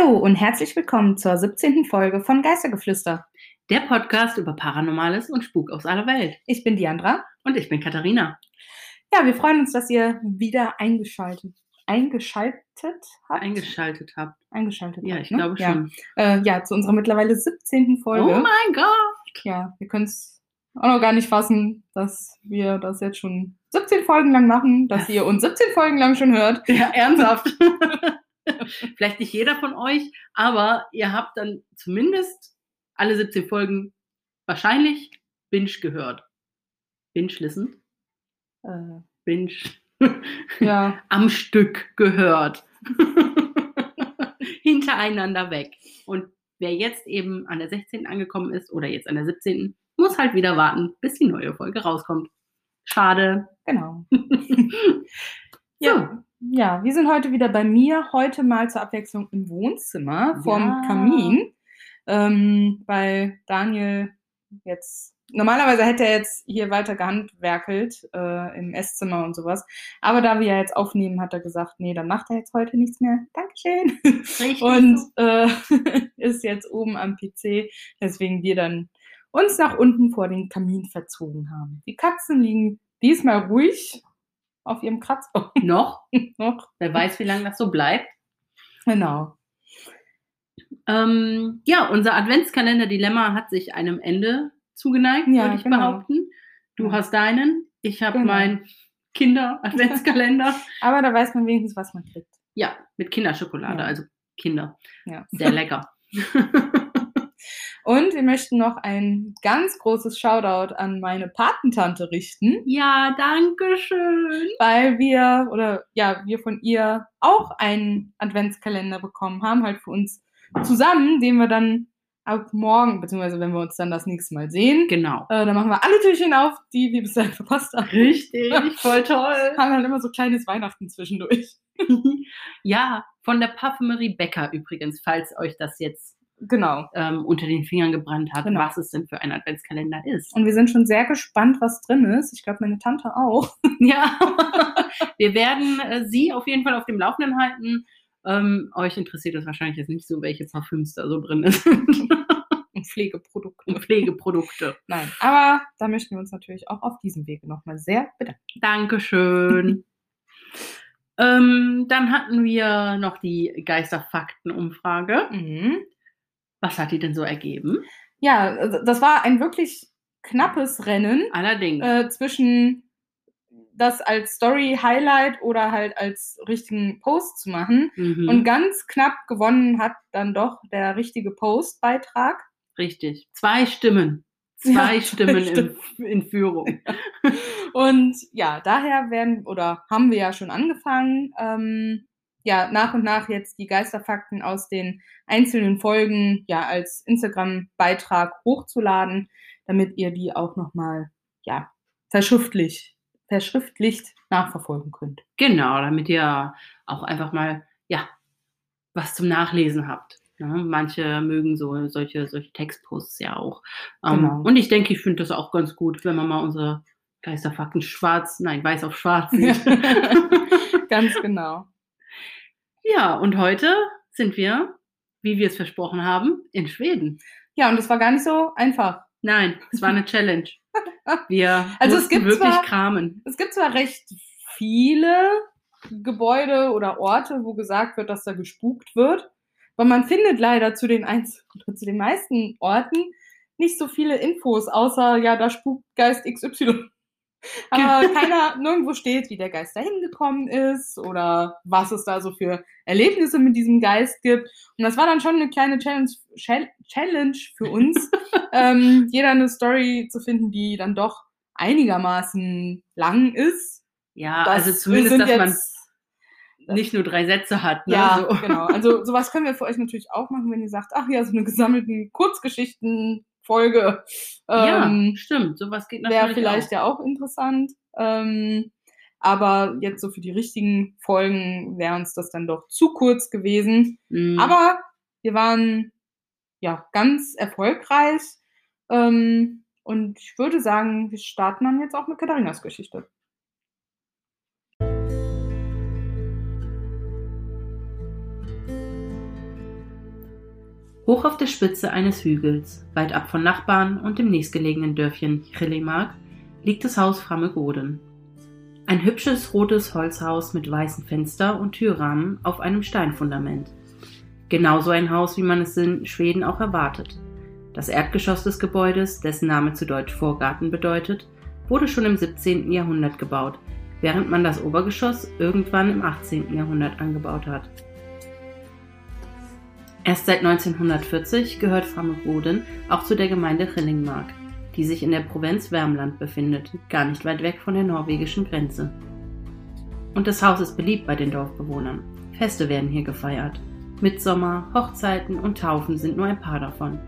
Hallo und herzlich willkommen zur 17. Folge von Geistergeflüster. Der Podcast über Paranormales und Spuk aus aller Welt. Ich bin Diandra. Und ich bin Katharina. Ja, wir freuen uns, dass ihr wieder eingeschaltet, eingeschaltet habt. Eingeschaltet habt. Eingeschaltet Ja, habt, ich ne? glaube ja. schon. Äh, ja, zu unserer mittlerweile 17. Folge. Oh mein Gott! Ja, wir können es auch noch gar nicht fassen, dass wir das jetzt schon 17 Folgen lang machen, dass ihr uns 17 Folgen lang schon hört. Ja, ernsthaft. Vielleicht nicht jeder von euch, aber ihr habt dann zumindest alle 17 Folgen wahrscheinlich Binge gehört. Binge listen? Äh, Binge. ja, Am Stück gehört. Hintereinander weg. Und wer jetzt eben an der 16. angekommen ist oder jetzt an der 17. muss halt wieder warten, bis die neue Folge rauskommt. Schade. genau. So. Ja. Ja, wir sind heute wieder bei mir, heute mal zur Abwechslung im Wohnzimmer vorm Ja. Kamin, ähm, weil Daniel jetzt, normalerweise hätte er jetzt hier weiter gehandwerkelt äh, im Esszimmer und sowas, aber da wir ja jetzt aufnehmen, hat er gesagt, nee, dann macht er jetzt heute nichts mehr. Dankeschön. Richtig Und äh, ist jetzt oben am PC, deswegen wir dann uns nach unten vor den Kamin verzogen haben. Die Katzen liegen diesmal ruhig auf ihrem Kratzbaum Noch. noch. Wer weiß, wie lange das so bleibt. Genau. Ähm, ja, unser Adventskalender-Dilemma hat sich einem Ende zugeneigt, Ja, würde ich genau. behaupten. Du Ja. hast deinen, ich habe Genau. meinen Kinder-Adventskalender. Aber da weiß man wenigstens, was man kriegt. ja, mit Kinderschokolade, Ja. also Kinder. Ja. Sehr lecker. Und wir möchten noch ein ganz großes Shoutout an meine Patentante richten, ja, danke schön. weil wir oder ja, wir von ihr auch einen Adventskalender bekommen haben, halt für uns zusammen, den wir dann ab morgen, beziehungsweise wenn wir uns dann das nächste Mal sehen, Genau. äh, dann machen wir alle Türchen auf, die wir bis dahin verpasst haben. Richtig, voll toll. Haben dann immer so kleines Weihnachten zwischendurch. ja, von der Parfümerie Becker übrigens, falls euch das jetzt Genau. ähm, unter den Fingern gebrannt hat, Genau. was es denn für ein Adventskalender ist. Und wir sind schon sehr gespannt, was drin ist. Ich glaube, meine Tante auch. Ja, wir werden äh, Sie auf jeden Fall auf dem Laufenden halten. Ähm, euch interessiert es wahrscheinlich jetzt nicht so, welche Parfüms da so drin sind. Und Pflegeprodukte. Pflegeprodukte. Nein, aber da möchten wir uns natürlich auch auf diesem Wege nochmal sehr bedanken. Dankeschön. ähm, dann hatten wir noch die Geisterfakten-Umfrage. Mhm. Was hat die denn so ergeben? Ja, also das war ein wirklich knappes Rennen Allerdings. äh, zwischen das als Story-Highlight oder halt als richtigen Post zu machen. mhm. Und ganz knapp gewonnen hat dann doch der richtige Post-Beitrag. Richtig. Zwei Stimmen. Zwei Ja, Stimmen in, in Führung. Und ja, daher werden oder haben wir ja schon angefangen, ähm, ja, nach und nach jetzt die Geisterfakten aus den einzelnen Folgen ja als Instagram-Beitrag hochzuladen, damit ihr die auch nochmal, ja, verschriftlich, verschriftlicht nachverfolgen könnt. Genau, damit ihr auch einfach mal, ja, was zum Nachlesen habt. Ja, manche mögen so solche, solche Textposts ja auch. Ähm, Genau. Und ich denke, ich finde das auch ganz gut, wenn man mal unsere Geisterfakten schwarz, nein, weiß auf schwarz sieht. Ganz genau. Ja, und heute sind wir, wie wir es versprochen haben, in Schweden. Ja, und das war gar nicht so einfach. Nein, es war eine Challenge. Wir Also es gibt wirklich zwar- kramen. Es gibt zwar recht viele Gebäude oder Orte, wo gesagt wird, dass da gespukt wird, aber man findet leider zu den oder zu den meisten Orten nicht so viele Infos, außer ja, da spukt Geist XY. Aber keiner nirgendwo steht, wie der Geist da hingekommen ist oder was es da so für Erlebnisse mit diesem Geist gibt. Und das war dann schon eine kleine Challenge, Chal- Challenge für uns, ähm, jeder eine Story zu finden, die dann doch einigermaßen lang ist. Ja, Das also zumindest, dass man jetzt- nicht nur drei Sätze hat. Ne? Ja, so. genau. Also sowas können wir für euch natürlich auch machen, wenn ihr sagt, ach ja, so eine gesammelten Kurzgeschichten-Folge ja, ähm, stimmt. Sowas geht natürlich wäre vielleicht auch. ja auch interessant. Ähm, aber jetzt so für die richtigen Folgen wäre uns das dann doch zu kurz gewesen. Mhm. Aber wir waren ja ganz erfolgreich. Ähm, und ich würde sagen, wir starten dann jetzt auch mit Katharinas Geschichte. Hoch auf der Spitze eines Hügels, weit ab von Nachbarn und dem nächstgelegenen Dörfchen Chillemark, liegt das Haus Frammegoden. Ein hübsches rotes Holzhaus mit weißen Fenster und Türrahmen auf einem Steinfundament. Genauso ein Haus, wie man es in Schweden auch erwartet. Das Erdgeschoss des Gebäudes, dessen Name zu Deutsch Vorgarten bedeutet, wurde schon im 17. Jahrhundert gebaut, während man das Obergeschoss irgendwann im 18. Jahrhundert angebaut hat. Erst seit 1940 gehört Frammeroden auch zu der Gemeinde Rillingmark, die sich in der Provinz Värmland befindet, gar nicht weit weg von der norwegischen Grenze. Und das Haus ist beliebt bei den Dorfbewohnern. Feste werden hier gefeiert. Mitsommer, Hochzeiten und Taufen sind nur ein paar davon.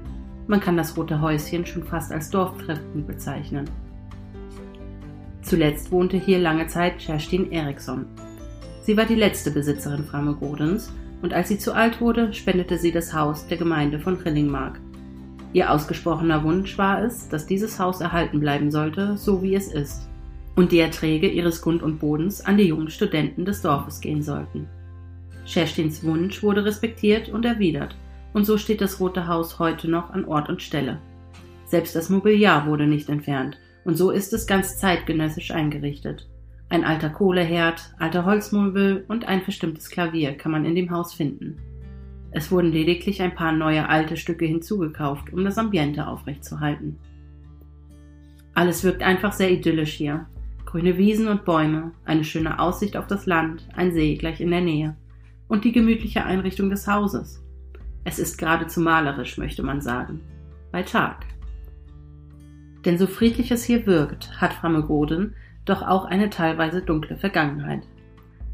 Man kann das rote Häuschen schon fast als Dorftreffen bezeichnen. Zuletzt wohnte hier lange Zeit Kerstin Eriksson. Sie war die letzte Besitzerin Frammegodens und als sie zu alt wurde, spendete sie das Haus der Gemeinde von Rillingmark. Ihr ausgesprochener Wunsch war es, dass dieses Haus erhalten bleiben sollte, so wie es ist, und die Erträge ihres Grund und Bodens an die jungen Studenten des Dorfes gehen sollten. Scherstins Wunsch wurde respektiert und erwidert, und so steht das Rote Haus heute noch an Ort und Stelle. Selbst das Mobiliar wurde nicht entfernt, und so ist es ganz zeitgenössisch eingerichtet. Ein alter Kohleherd, alte Holzmöbel und ein verstimmtes Klavier kann man in dem Haus finden. Es wurden lediglich ein paar neue alte Stücke hinzugekauft, um das Ambiente aufrechtzuerhalten. Alles wirkt einfach sehr idyllisch hier. Grüne Wiesen und Bäume, eine schöne Aussicht auf das Land, ein See gleich in der Nähe und die gemütliche Einrichtung des Hauses. Es ist geradezu malerisch, möchte man sagen. Bei Tag. Denn so friedlich es hier wirkt, hat Frammegoden doch auch eine teilweise dunkle Vergangenheit.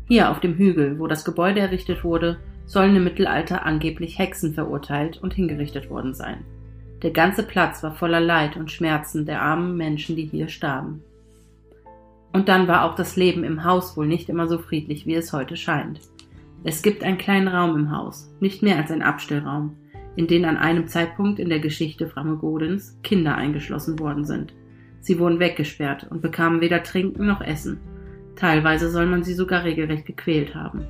Hier auf dem Hügel, wo das Gebäude errichtet wurde, sollen im Mittelalter angeblich Hexen verurteilt und hingerichtet worden sein. Der ganze Platz war voller Leid und Schmerzen der armen Menschen, die hier starben. Und dann war auch das Leben im Haus wohl nicht immer so friedlich, wie es heute scheint. Es gibt einen kleinen Raum im Haus, nicht mehr als ein Abstellraum, in den an einem Zeitpunkt in der Geschichte Framegodens Kinder eingeschlossen worden sind. Sie wurden weggesperrt und bekamen weder Trinken noch Essen. Teilweise soll man sie sogar regelrecht gequält haben.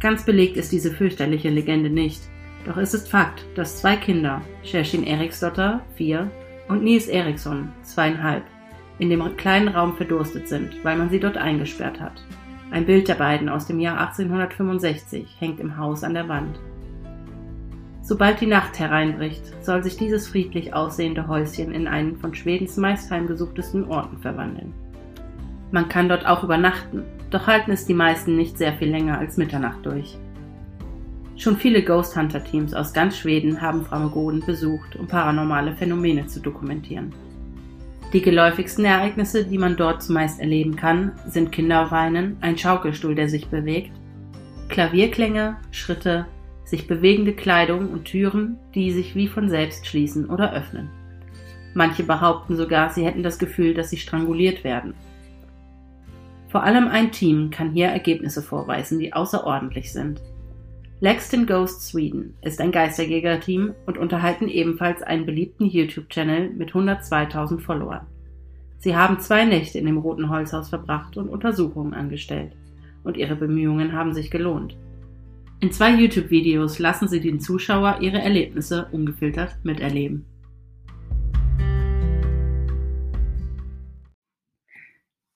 Ganz belegt ist diese fürchterliche Legende nicht, doch es ist Fakt, dass zwei Kinder, Shershin Eriksdotter, vier, und Nils Eriksson, zweieinhalb, in dem kleinen Raum verdurstet sind, weil man sie dort eingesperrt hat. Ein Bild der beiden aus dem Jahr 1865 hängt im Haus an der Wand. Sobald die Nacht hereinbricht, soll sich dieses friedlich aussehende Häuschen in einen von Schwedens meist heimgesuchtesten Orten verwandeln. Man kann dort auch übernachten, doch halten es die meisten nicht sehr viel länger als Mitternacht durch. Schon viele Ghost Hunter Teams aus ganz Schweden haben Framegoden besucht, um paranormale Phänomene zu dokumentieren. Die geläufigsten Ereignisse, die man dort zumeist erleben kann, sind Kinderweinen, ein Schaukelstuhl, der sich bewegt, Klavierklänge, Schritte, sich bewegende Kleidung und Türen, die sich wie von selbst schließen oder öffnen. Manche behaupten sogar, sie hätten das Gefühl, dass sie stranguliert werden. Vor allem ein Team kann hier Ergebnisse vorweisen, die außerordentlich sind. Lexton Ghost Sweden ist ein Geisterjäger-Team und unterhalten ebenfalls einen beliebten YouTube-Channel mit 102.000 Followern. Sie haben zwei Nächte in dem Roten Holzhaus verbracht und Untersuchungen angestellt. Und ihre Bemühungen haben sich gelohnt. In zwei YouTube-Videos lassen sie den Zuschauer ihre Erlebnisse ungefiltert miterleben.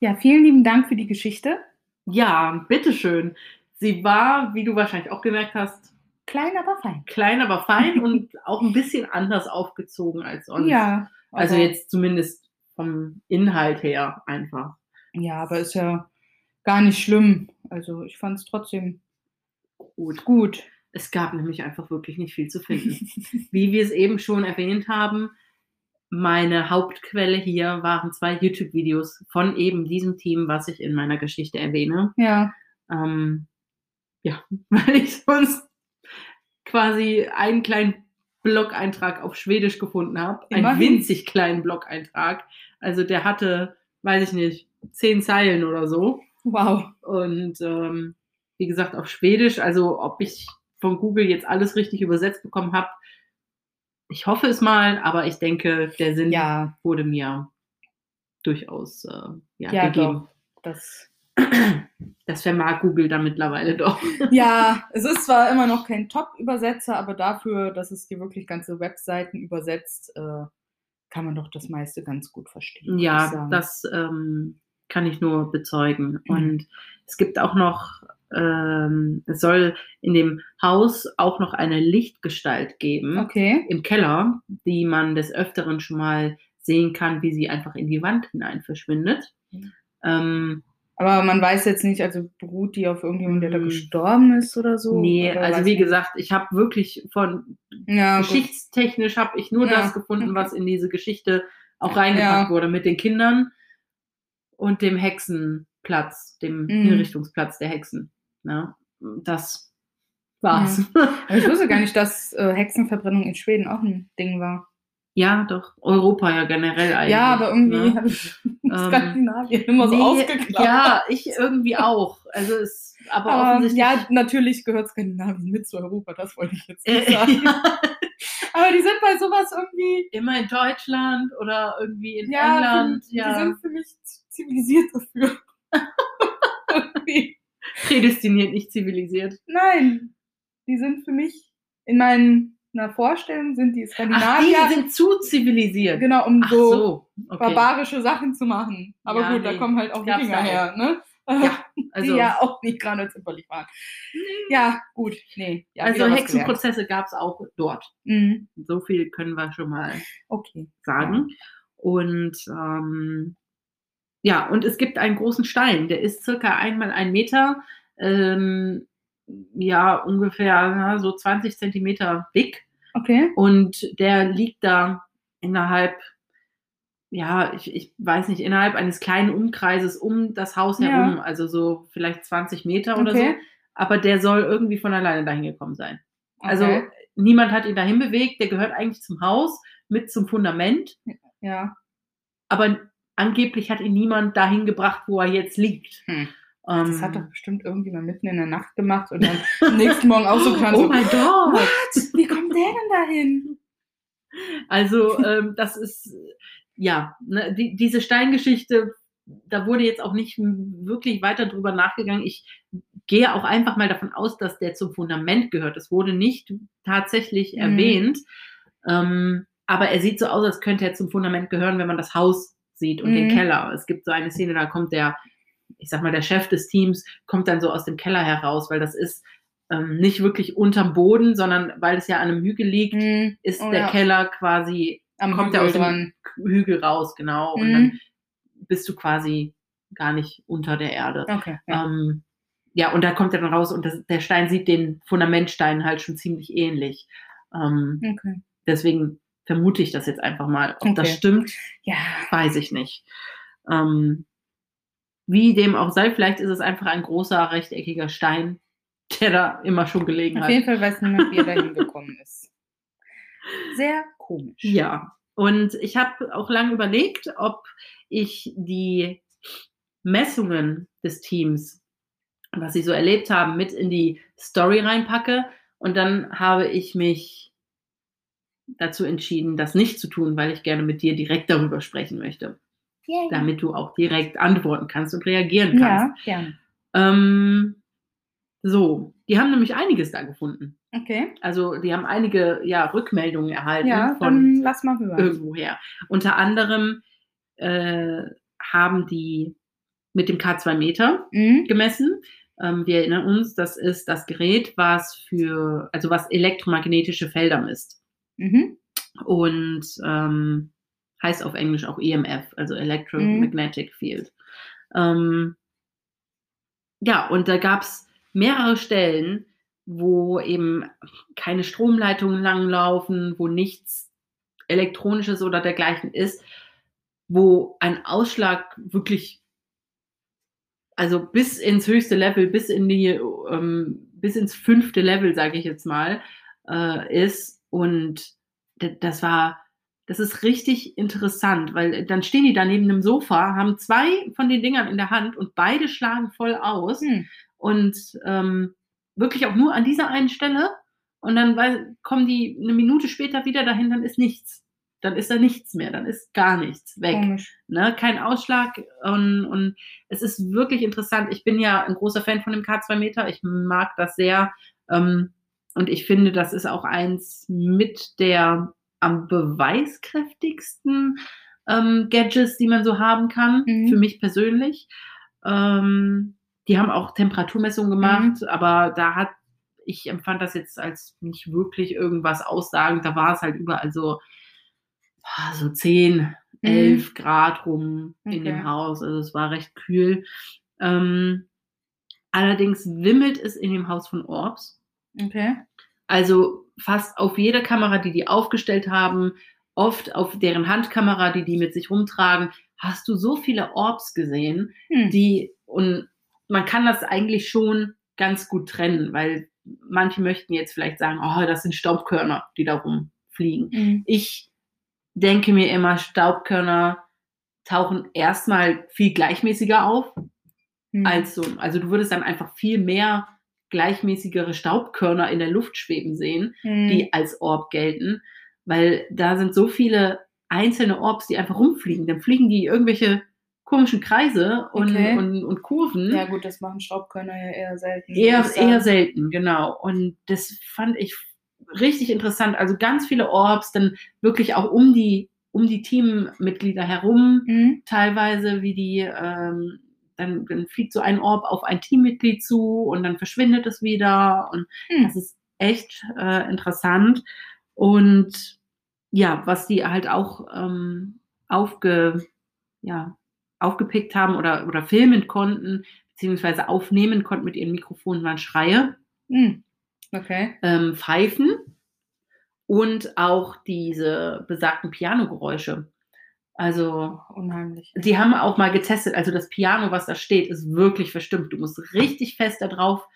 Ja, vielen lieben Dank für die Geschichte. Ja, bitteschön. Sie war, wie du wahrscheinlich auch gemerkt hast, klein, aber fein. Klein, aber fein und auch ein bisschen anders aufgezogen als sonst. Ja. Also jetzt zumindest vom Inhalt her einfach. Ja, aber ist ja gar nicht schlimm. Also ich fand es trotzdem gut. gut. Es gab nämlich einfach wirklich nicht viel zu finden. Wie wir es eben schon erwähnt haben, meine Hauptquelle hier waren zwei YouTube-Videos von eben diesem Team, was ich in meiner Geschichte erwähne. Ja. Ähm, ja, weil ich sonst quasi einen kleinen Blog-Eintrag auf Schwedisch gefunden habe. Einen winzig kleinen Blog-Eintrag. Also der hatte, weiß ich nicht, zehn Zeilen oder so. Wow. Und ähm, wie gesagt, auf Schwedisch. Also ob ich von Google jetzt alles richtig übersetzt bekommen habe, ich hoffe es mal, aber ich denke, der Sinn ja. wurde mir durchaus äh, ja, ja, gegeben. Doch. Das Das vermag Google da mittlerweile doch. Ja, es ist zwar immer noch kein Top-Übersetzer, aber dafür, dass es dir wirklich ganze Webseiten übersetzt, äh, kann man doch das meiste ganz gut verstehen. Ja, das ähm, kann ich nur bezeugen. Mhm. Und es gibt auch noch, ähm, es soll in dem Haus auch noch eine Lichtgestalt geben Okay. im Keller, die man des Öfteren schon mal sehen kann, wie sie einfach in die Wand hinein verschwindet. Mhm. Ähm, Aber man weiß jetzt nicht, also beruht die auf irgendjemand, der da Mm. gestorben ist oder so? nee, Oder also wie nicht? gesagt, ich habe wirklich von ja, geschichtstechnisch habe ich nur Ja, das gefunden, was in diese Geschichte auch reingepackt Ja. wurde mit den Kindern und dem Hexenplatz, dem Mhm. Hinrichtungsplatz der Hexen. Ja, das war's. Aber ich wusste gar nicht, dass äh, Hexenverbrennung in Schweden auch ein Ding war. Ja, doch. Europa ja generell eigentlich. ja, aber irgendwie ne? habe ich Ähm, Skandinavien immer so Nee, ausgeklammert. Ja, ich irgendwie auch. Also es, aber, aber offensichtlich. ja, natürlich gehört Skandinavien mit zu Europa, das wollte ich jetzt nicht äh, sagen. ja, Aber die sind bei sowas irgendwie, immer in Deutschland oder irgendwie in ja, England. die, ja. die sind für mich zivilisiert dafür. Irgendwie. Prädestiniert, nicht zivilisiert. Nein, die sind für mich in meiner Vorstellung sind die Ach, Skandinavier, die sind zu zivilisiert. genau, um Ach so, so, okay. barbarische Sachen zu machen. Aber Ja, gut, da nee, kommen halt auch Wikinger da her, ne? Ja, die Also, ja auch nicht gerade zimperlich waren. Ja, gut, nee. Ja, also. Hexenprozesse gab es auch dort. Mhm. So viel können wir schon mal Okay. sagen. Und ähm, ja, und es gibt einen großen Stein, der ist circa einmal ein Meter, ähm, ja, ungefähr ja, so 20 Zentimeter dick. Okay. Und der liegt da innerhalb, ja, ich, ich weiß nicht, innerhalb eines kleinen Umkreises um das Haus Ja. herum, also so vielleicht 20 Meter oder so. Aber der soll irgendwie von alleine dahin gekommen sein. Also Okay. niemand hat ihn dahin bewegt, der gehört eigentlich zum Haus mit zum Fundament, Ja. aber angeblich hat ihn niemand dahin gebracht, wo er jetzt liegt. Hm. Ähm, Das hat doch bestimmt irgendjemand mitten in der Nacht gemacht und dann am nächsten Morgen auch so Oh mein Gott! What? Wie kommt der denn dahin? Also ähm, das ist, ja, ne, die, diese Steingeschichte, da wurde jetzt auch nicht wirklich weiter drüber nachgegangen. Ich gehe auch einfach mal davon aus, dass der zum Fundament gehört. Es wurde nicht tatsächlich Mhm. erwähnt, ähm, aber er sieht so aus, als könnte er zum Fundament gehören, wenn man das Haus sieht und den Mhm. Keller. Es gibt so eine Szene, da kommt der, ich sag mal, der Chef des Teams kommt dann so aus dem Keller heraus, weil das ist ähm, nicht wirklich unterm Boden, sondern weil es ja an einem Hügel liegt, Hm, ist Oh der ja. Keller quasi, am kommt er aus dem dran. Hügel raus, genau. Und Mhm. dann bist du quasi gar nicht unter der Erde. Okay. Ja. Ähm, ja, und da kommt er dann raus und das, der Stein sieht den Fundamentstein halt schon ziemlich ähnlich. Ähm, Okay. deswegen vermute ich das jetzt einfach mal. Ob das Okay. stimmt, Ja. weiß ich nicht. Ähm, wie dem auch sei, vielleicht ist es einfach ein großer rechteckiger Stein, der da immer schon gelegen Auf hat. jeden Fall weiß niemand, wie er dahin gekommen ist. Sehr komisch. Ja, und ich habe auch lange überlegt, ob ich die Messungen des Teams, was sie so erlebt haben, mit in die Story reinpacke. Und dann habe ich mich dazu entschieden, das nicht zu tun, weil ich gerne mit dir direkt darüber sprechen möchte, Yay. damit du auch direkt antworten kannst und reagieren kannst. Ja, gerne. Ähm, so, die haben nämlich einiges da gefunden. Okay. Also die haben einige ja, Rückmeldungen erhalten Ja, von dann lass mal hören. irgendwoher. Unter anderem äh, haben die mit dem K2 Meter Mhm. gemessen. Ähm, wir erinnern uns, das ist das Gerät, was für, also was elektromagnetische Felder misst. Mhm. Und ähm, heißt auf Englisch auch EMF, also Electromagnetic Field. Ähm, ja, und da gab es mehrere Stellen, wo eben keine Stromleitungen langlaufen, wo nichts Elektronisches oder dergleichen ist, wo ein Ausschlag wirklich, also bis ins höchste Level, bis in die, ähm, bis ins fünfte Level, sage ich jetzt mal, äh, ist. Und das war, das ist richtig interessant, weil dann stehen die da neben einem Sofa, haben zwei von den Dingern in der Hand und beide schlagen voll aus Hm. und ähm, wirklich auch nur an dieser einen Stelle und dann weil, kommen die eine Minute später wieder dahin, dann ist nichts. dann ist da nichts mehr, dann ist gar nichts weg. Komisch. Ne? Kein Ausschlag und, und es ist wirklich interessant. Ich bin ja ein großer Fan von dem K2 Meter. Ich mag das sehr. Ähm, und ich finde, das ist auch eins mit der am beweiskräftigsten ähm, Gadgets, die man so haben kann, Mhm. für mich persönlich. Ähm, die haben auch Temperaturmessungen gemacht, aber da hat, ich empfand das jetzt als nicht wirklich irgendwas aussagend. Da war es halt überall so, ah, so 10, 11 Grad rum in Okay. dem Haus. Also es war recht kühl. Ähm, allerdings wimmelt es in dem Haus von Orbs. Okay. Also fast auf jeder Kamera, die die aufgestellt haben, oft auf deren Handkamera, die die mit sich rumtragen, hast du so viele Orbs gesehen, Hm. die und man kann das eigentlich schon ganz gut trennen, weil manche möchten jetzt vielleicht sagen, oh, das sind Staubkörner, die da rumfliegen. Hm. Ich denke mir immer, Staubkörner tauchen erstmal viel gleichmäßiger auf Hm. als so. Also du würdest dann einfach viel mehr gleichmäßigere Staubkörner in der Luft schweben sehen, Hm. die als Orb gelten, weil da sind so viele einzelne Orbs, die einfach rumfliegen. Dann fliegen die irgendwelche komischen Kreise und, Okay. und, und Kurven. Ja gut, das machen Staubkörner ja eher selten. Eher, eher selten, genau. Und das fand ich richtig interessant. Also ganz viele Orbs, dann wirklich auch um die, um die Teammitglieder herum, Hm. teilweise, wie die, ähm, dann, dann fliegt so ein Orb auf ein Teammitglied zu und dann verschwindet es wieder. Und Hm. das ist echt äh, interessant. Und ja, was die halt auch ähm, aufge, ja, aufgepickt haben oder, oder filmen konnten, beziehungsweise aufnehmen konnten mit ihren Mikrofonen, waren Schreie, Hm. Okay. ähm, Pfeifen und auch diese besagten Pianogeräusche. Also Unheimlich. die haben auch mal getestet, also das Piano, was da steht, ist wirklich verstimmt. Du musst richtig fest da drauf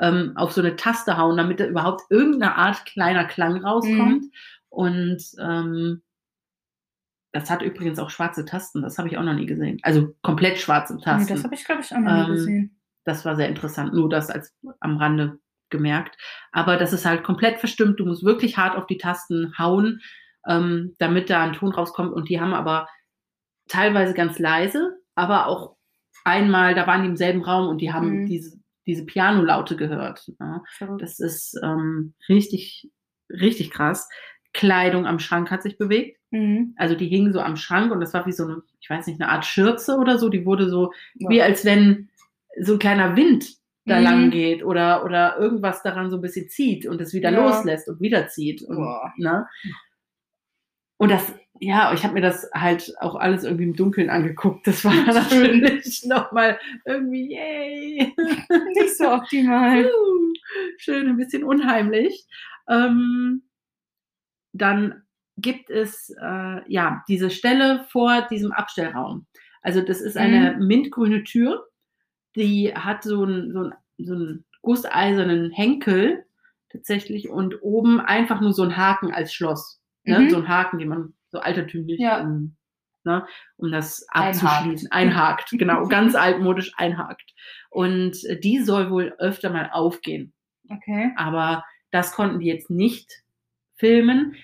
ähm, auf so eine Taste hauen, damit da überhaupt irgendeine Art kleiner Klang rauskommt. Und ähm, das hat übrigens auch schwarze Tasten, das habe ich auch noch nie gesehen. Also komplett schwarze Nee, Tasten. das habe ich, glaube ich, auch noch nie Ähm, gesehen. das war sehr interessant, nur das als am Rande gemerkt. Aber das ist halt komplett verstimmt. Du musst wirklich hart auf die Tasten hauen, ähm, damit da ein Ton rauskommt. Und die haben aber teilweise ganz leise, aber auch einmal, da waren die im selben Raum und die haben Mhm. diese, diese Pianolaute gehört. Ja. Das ist ähm, richtig, richtig krass. Kleidung am Schrank hat sich bewegt. Mhm. Also die hingen so am Schrank und das war wie so eine, ich weiß nicht, eine Art Schürze oder so. Die wurde so Ja. wie als wenn so ein kleiner Wind da Mhm. lang geht oder, oder irgendwas daran so ein bisschen zieht und es wieder Ja. loslässt und wieder zieht. Und, ne? Und das, ja, ich habe mir das halt auch alles irgendwie im Dunkeln angeguckt. Das war natürlich nochmal irgendwie, yay. Nicht so optimal. Schön, ein bisschen unheimlich. Ähm, dann gibt es äh, ja diese Stelle vor diesem Abstellraum. Also das ist eine mintgrüne Tür, die hat so einen, so einen, so einen gusseisernen Henkel tatsächlich und oben einfach nur so einen Haken als Schloss. Ne? Mhm. So ein Haken, den man so altertümlich, Ja. um, ne, um das Einhakt. abzuschließen. Einhakt, genau, ganz altmodisch einhakt. Und äh, die soll wohl öfter mal aufgehen. Okay. Aber das konnten die jetzt nicht filmen.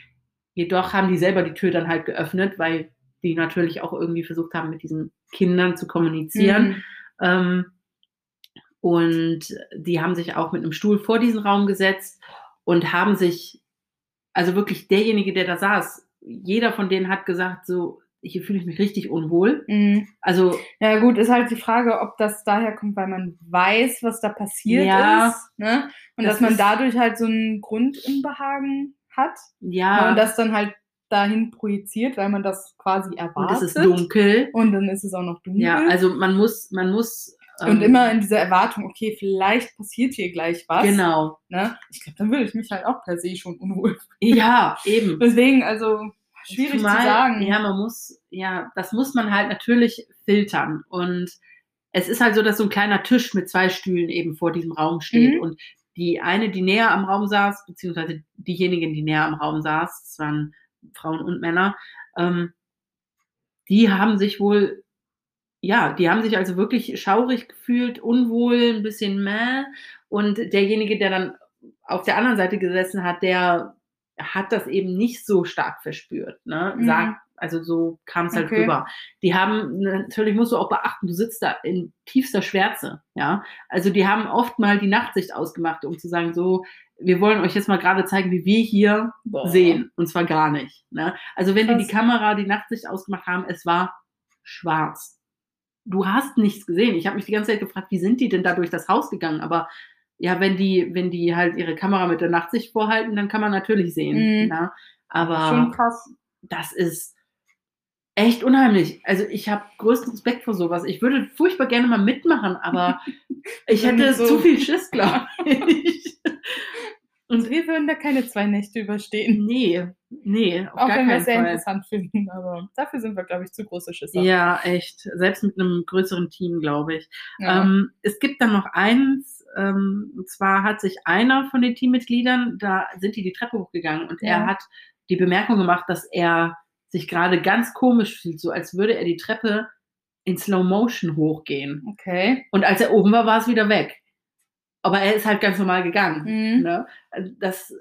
Jedoch haben die selber die Tür dann halt geöffnet, weil die natürlich auch irgendwie versucht haben, mit diesen Kindern zu kommunizieren. Mhm. Ähm, und die haben sich auch mit einem Stuhl vor diesen Raum gesetzt und haben sich, also wirklich derjenige, der da saß, jeder von denen hat gesagt, so, hier fühle ich mich richtig unwohl. Mhm. Also, Ja gut, ist halt die Frage, ob das daher kommt, weil man weiß, was da passiert Ja. ist. Ne? Und Das dass man dadurch halt so ein Grundunbehagen hat. ja, Und das dann halt dahin projiziert, weil man das quasi und erwartet. es ist dunkel. Und dann ist es auch noch dunkel. Ja, also man muss, man muss. Und ähm, immer in dieser Erwartung, okay, vielleicht passiert hier gleich was. Genau. Ne? Ich glaube, dann würde ich mich halt auch per se schon unwohl. Ja, eben. Deswegen, also schwierig Zumal, zu sagen. Ja, man muss, ja, das muss man halt natürlich filtern. Und es ist halt so, dass so ein kleiner Tisch mit zwei Stühlen eben vor diesem Raum steht. Mhm. Und die eine, die näher am Raum saß, beziehungsweise diejenigen, die näher am Raum saß, das waren Frauen und Männer, ähm, die haben sich wohl, ja, die haben sich also wirklich schaurig gefühlt, unwohl, ein bisschen meh. Und derjenige, der dann auf der anderen Seite gesessen hat, der hat das eben nicht so stark verspürt. Ne? Mhm. Sagt, also so kam es halt Okay. rüber. Die haben, natürlich musst du auch beachten, du sitzt da in tiefster Schwärze, ja. Also die haben oft mal die Nachtsicht ausgemacht, um zu sagen, so, wir wollen euch jetzt mal gerade zeigen, wie wir hier Boah. sehen. Und zwar gar nicht. Ne? Also wenn die Krass. die Kamera die Nachtsicht ausgemacht haben, es war schwarz. Du hast nichts gesehen. Ich habe mich die ganze Zeit gefragt, wie sind die denn da durch das Haus gegangen? Aber ja, wenn die, wenn die halt ihre Kamera mit der Nachtsicht vorhalten, dann kann man natürlich sehen. Mhm. Ne? Aber Schon krass. das ist echt unheimlich. Also ich habe größten Respekt vor sowas. Ich würde furchtbar gerne mal mitmachen, aber ich hätte so- zu viel Schiss, glaube ich. Und wir würden da keine zwei Nächte überstehen. Nee, nee, auf Auch gar wenn wir es sehr Fall. interessant finden. Aber dafür sind wir, glaube ich, zu große Schisser. Ja, echt. Selbst mit einem größeren Team, glaube ich. Ja. Ähm, es gibt dann noch eins, ähm, und zwar hat sich einer von den Teammitgliedern, da sind die die Treppe hochgegangen und er Ja. hat die Bemerkung gemacht, dass er sich gerade ganz komisch fühlt, so als würde er die Treppe in Slow Motion hochgehen. okay. Und als er oben war, war es wieder weg. Aber er ist halt ganz normal gegangen. Mhm. Ne? Also Das,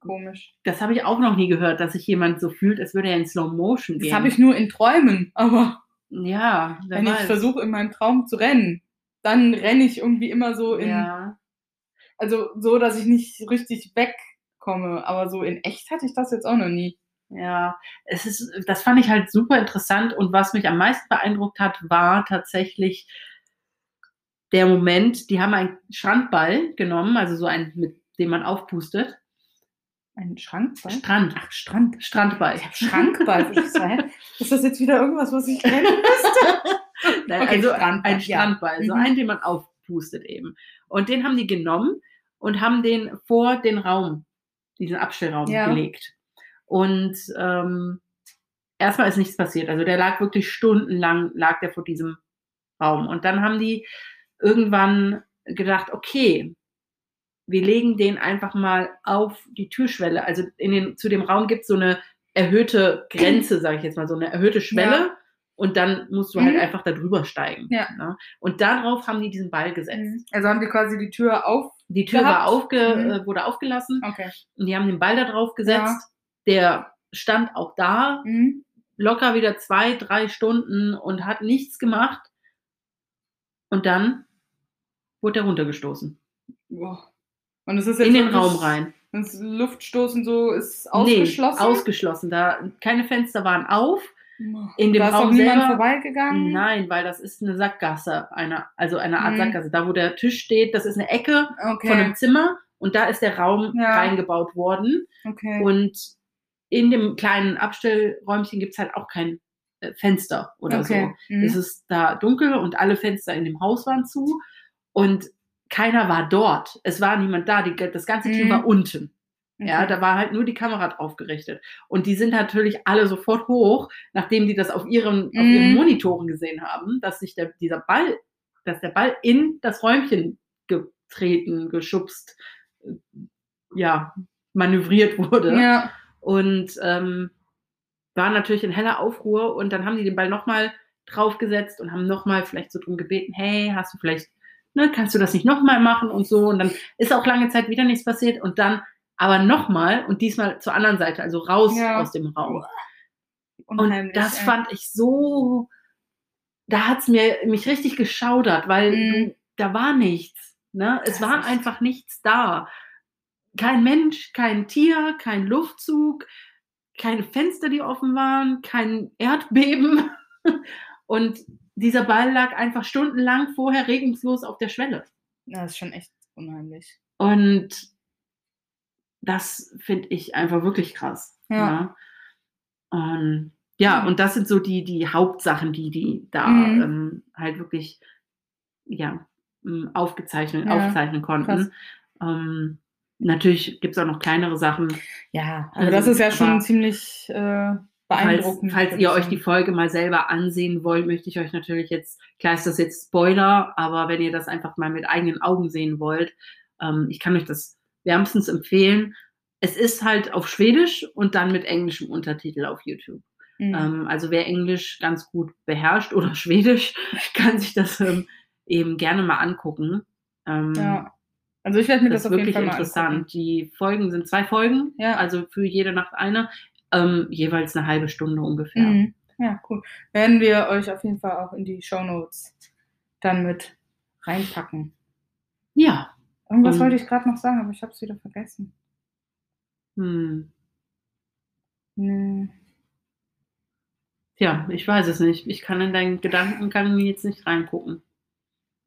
Komisch. das habe ich auch noch nie gehört, dass sich jemand so fühlt, als würde er in Slow Motion Das gehen. habe ich nur in Träumen. Aber ja, wenn ich weiß. versuche, in meinem Traum zu rennen, dann renne ich irgendwie immer so in. ja. Also so, dass ich nicht richtig wegkomme. Aber so in echt hatte ich das jetzt auch noch nie. Ja, es ist, das fand ich halt super interessant und was mich am meisten beeindruckt hat, war tatsächlich der Moment, die haben einen Strandball genommen, also so einen, mit dem man aufpustet. Ein Schrankball? Strand. Ach, Strand. Strandball. Ich hab Schrankball. Ist das jetzt wieder irgendwas, was ich kennen müsste? Nein, Okay, also Strandball, ein ja. Strandball, so Mhm. einen, den man aufpustet eben. Und den haben die genommen und haben den vor den Raum, diesen Abstellraum Ja. gelegt. Und ähm, erstmal ist nichts passiert. Also der lag wirklich stundenlang, lag der vor diesem Raum. Und dann haben die irgendwann gedacht, okay, wir legen den einfach mal auf die Türschwelle. Also in den, zu dem Raum gibt es so eine erhöhte Grenze, sage ich jetzt mal, so eine erhöhte Schwelle. Ja. Und dann musst du halt Mhm. einfach da drüber steigen. Ja. Ne? Und darauf haben die diesen Ball gesetzt. Also haben die quasi die Tür auf. Die Tür war aufge, Mhm. äh, wurde aufgelassen Okay. und die haben den Ball da drauf gesetzt. Der stand auch da, Mhm. locker wieder zwei, drei Stunden und hat nichts gemacht. Und dann wurde er runtergestoßen. Boah. Und es ist jetzt In den Raum rein. Das Luftstoßen so ist ausgeschlossen. Nee, ausgeschlossen. Da, keine Fenster waren auf. In dem da ist Raum auch niemand selber- vorbeigegangen. Nein, weil das ist eine Sackgasse, eine, also eine Art Mhm. Sackgasse. Da, wo der Tisch steht, das ist eine Ecke Okay. von einem Zimmer und da ist der Raum Ja. reingebaut worden. okay. Und in dem kleinen Abstellräumchen gibt es halt auch kein äh, Fenster oder okay. so. Mhm. Es ist da dunkel und alle Fenster in dem Haus waren zu und keiner war dort. Es war niemand da. Die, das ganze Team Mhm. war unten. Ja, Okay. da war halt nur die Kamera drauf gerichtet. Und die sind natürlich alle sofort hoch, nachdem die das auf ihren, auf ihren Mhm. Monitoren gesehen haben, dass sich der, dieser Ball, dass der Ball in das Räumchen getreten, geschubst, äh, ja, manövriert wurde. Ja. Und ähm, war natürlich in heller Aufruhr und dann haben die den Ball nochmal draufgesetzt und haben nochmal vielleicht so drum gebeten, hey, hast du vielleicht, ne, kannst du das nicht nochmal machen und so. Und dann ist auch lange Zeit wieder nichts passiert und dann aber nochmal und diesmal zur anderen Seite, also raus Ja. aus dem Raum. Unheimlich, Und das ey. fand ich so, da hat's mir mich richtig geschaudert, weil Mhm. du, da war nichts. Ne? Es Das war einfach nichts da. Kein Mensch, kein Tier, kein Luftzug, keine Fenster, die offen waren, kein Erdbeben. Und dieser Ball lag einfach stundenlang vorher regungslos auf der Schwelle. Ja, das ist schon echt unheimlich. Und das finde ich einfach wirklich krass. Ja. ne? Und, ja, und das sind so die, die Hauptsachen, die die da Mhm. ähm, halt wirklich ja, m, aufgezeichnet, Ja, aufzeichnen konnten. Ähm, natürlich gibt es auch noch kleinere Sachen. Ja, aber Also, das ist ja schon ziemlich äh, beeindruckend. falls würde ihr euch die Folge mal selber ansehen wollt, möchte ich euch natürlich jetzt, klar ist das jetzt Spoiler, aber wenn ihr das einfach mal mit eigenen Augen sehen wollt, ähm, ich kann euch das wärmstens empfehlen. Es ist halt auf Schwedisch und dann mit englischem Untertitel auf YouTube. Mhm. Ähm, also wer Englisch ganz gut beherrscht oder Schwedisch, kann sich das ähm, eben gerne mal angucken. Ähm, ja. Also ich werde mir Das das, auf jeden wirklich Fall mal interessant. angucken. Die Folgen sind zwei Folgen, Ja. also für jede Nacht eine, ähm, jeweils eine halbe Stunde ungefähr. Mhm. Ja, cool. Werden wir euch auf jeden Fall auch in die Shownotes dann mit reinpacken. Ja. Irgendwas wollte ich gerade noch sagen, aber ich habe es wieder vergessen. Hm. Nee. Tja, ich weiß es nicht. Ich kann in deinen Gedanken kann ich jetzt nicht reingucken.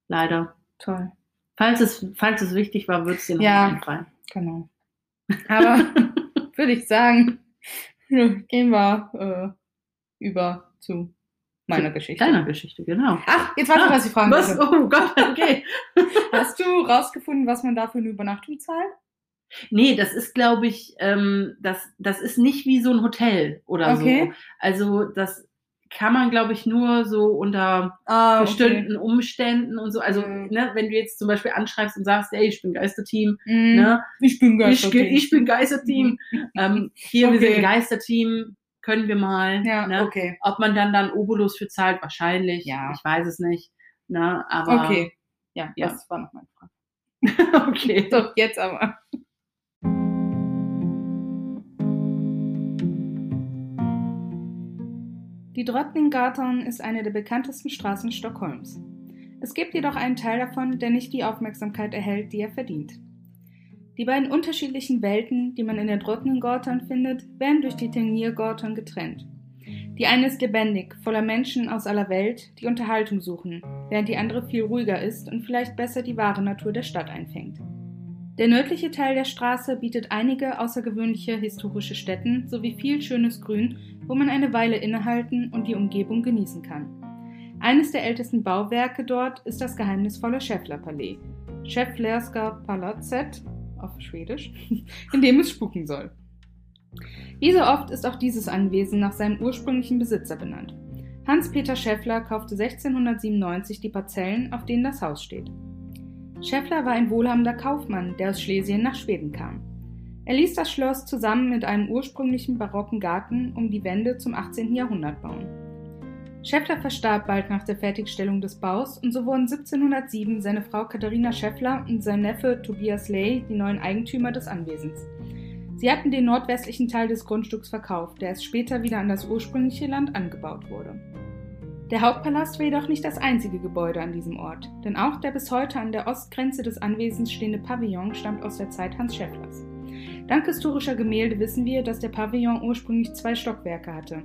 Leider. Toll. Falls es, falls es wichtig war, wird es dir noch Ja. einfallen. Genau. Aber würde ich sagen, gehen wir äh, über zu meiner Geschichte. Deiner Geschichte, genau. Ach, jetzt weiß ich, Ah, was ich fragen Was? wollte. Oh Gott, okay. Hast du rausgefunden, was man da für eine Übernachtung zahlt? Nee, das ist, glaube ich, ähm, das, das ist nicht wie so ein Hotel oder Okay. so. Also das kann man, glaube ich, nur so unter Ah, bestimmten Umständen und so. Also, Mhm. ne, wenn du jetzt zum Beispiel anschreibst und sagst, ey, ich bin Geisterteam, Mhm. ne, Ich bin geil. ich, ich bin Geisterteam, ähm, hier, wir Okay. sind Geisterteam, können wir mal, Ja, ne? okay. Ob man dann dann Obolus für zahlt, wahrscheinlich, Ja. ich weiß es nicht, ne, aber, Okay. Ja, Ja. das war noch meine Frage. okay. So, jetzt aber. Die Drottninggatan ist eine der bekanntesten Straßen Stockholms. Es gibt jedoch einen Teil davon, der nicht die Aufmerksamkeit erhält, die er verdient. Die beiden unterschiedlichen Welten, die man in der Drottninggatan findet, werden durch die Tengiergatan getrennt. Die eine ist lebendig, voller Menschen aus aller Welt, die Unterhaltung suchen, während die andere viel ruhiger ist und vielleicht besser die wahre Natur der Stadt einfängt. Der nördliche Teil der Straße bietet einige außergewöhnliche historische Stätten sowie viel schönes Grün, wo man eine Weile innehalten und die Umgebung genießen kann. Eines der ältesten Bauwerke dort ist das geheimnisvolle Schäffler-Palais, Schäfflerska Palatset auf Schwedisch, in dem es spuken soll. Wie so oft ist auch dieses Anwesen nach seinem ursprünglichen Besitzer benannt. Hans-Peter Schäffler kaufte 1697 die Parzellen, auf denen das Haus steht. Schäffler war ein wohlhabender Kaufmann, der aus Schlesien nach Schweden kam. Er ließ das Schloss zusammen mit einem ursprünglichen barocken Garten um die Wende zum 18. Jahrhundert bauen. Schäffler verstarb bald nach der Fertigstellung des Baus und so wurden 1707 seine Frau Katharina Schäffler und sein Neffe Tobias Ley die neuen Eigentümer des Anwesens. Sie hatten den nordwestlichen Teil des Grundstücks verkauft, der erst später wieder an das ursprüngliche Land angebaut wurde. Der Hauptpalast war jedoch nicht das einzige Gebäude an diesem Ort, denn auch der bis heute an der Ostgrenze des Anwesens stehende Pavillon stammt aus der Zeit Hans Schäfflers. Dank historischer Gemälde wissen wir, dass der Pavillon ursprünglich zwei Stockwerke hatte.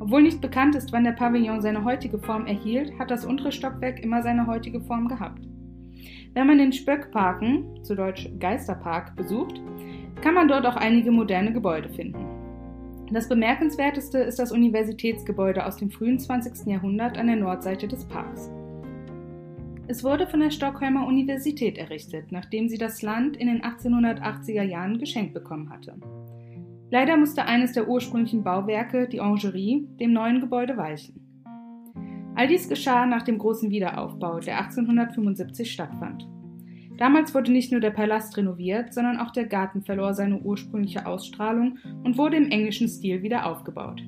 Obwohl nicht bekannt ist, wann der Pavillon seine heutige Form erhielt, hat das untere Stockwerk immer seine heutige Form gehabt. Wenn man den Spöckparken, zu Deutsch Geisterpark, besucht, kann man dort auch einige moderne Gebäude finden. Das bemerkenswerteste ist das Universitätsgebäude aus dem frühen 20. Jahrhundert an der Nordseite des Parks. Es wurde von der Stockholmer Universität errichtet, nachdem sie das Land in den 1880er Jahren geschenkt bekommen hatte. Leider musste eines der ursprünglichen Bauwerke, die Orangerie, dem neuen Gebäude weichen. All dies geschah nach dem großen Wiederaufbau, der 1875 stattfand. Damals wurde nicht nur der Palast renoviert, sondern auch der Garten verlor seine ursprüngliche Ausstrahlung und wurde im englischen Stil wieder aufgebaut.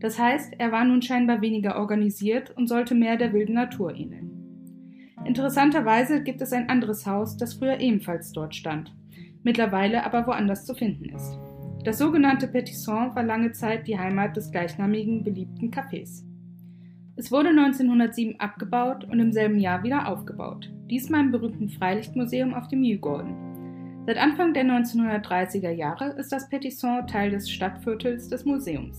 Das heißt, er war nun scheinbar weniger organisiert und sollte mehr der wilden Natur ähneln. Interessanterweise gibt es ein anderes Haus, das früher ebenfalls dort stand, mittlerweile aber woanders zu finden ist. Das sogenannte Petisson war lange Zeit die Heimat des gleichnamigen beliebten Cafés. Es wurde 1907 abgebaut und im selben Jahr wieder aufgebaut, diesmal im berühmten Freilichtmuseum auf dem Djurgården. Seit Anfang der 1930er Jahre ist das Petisson Teil des Stadtviertels des Museums.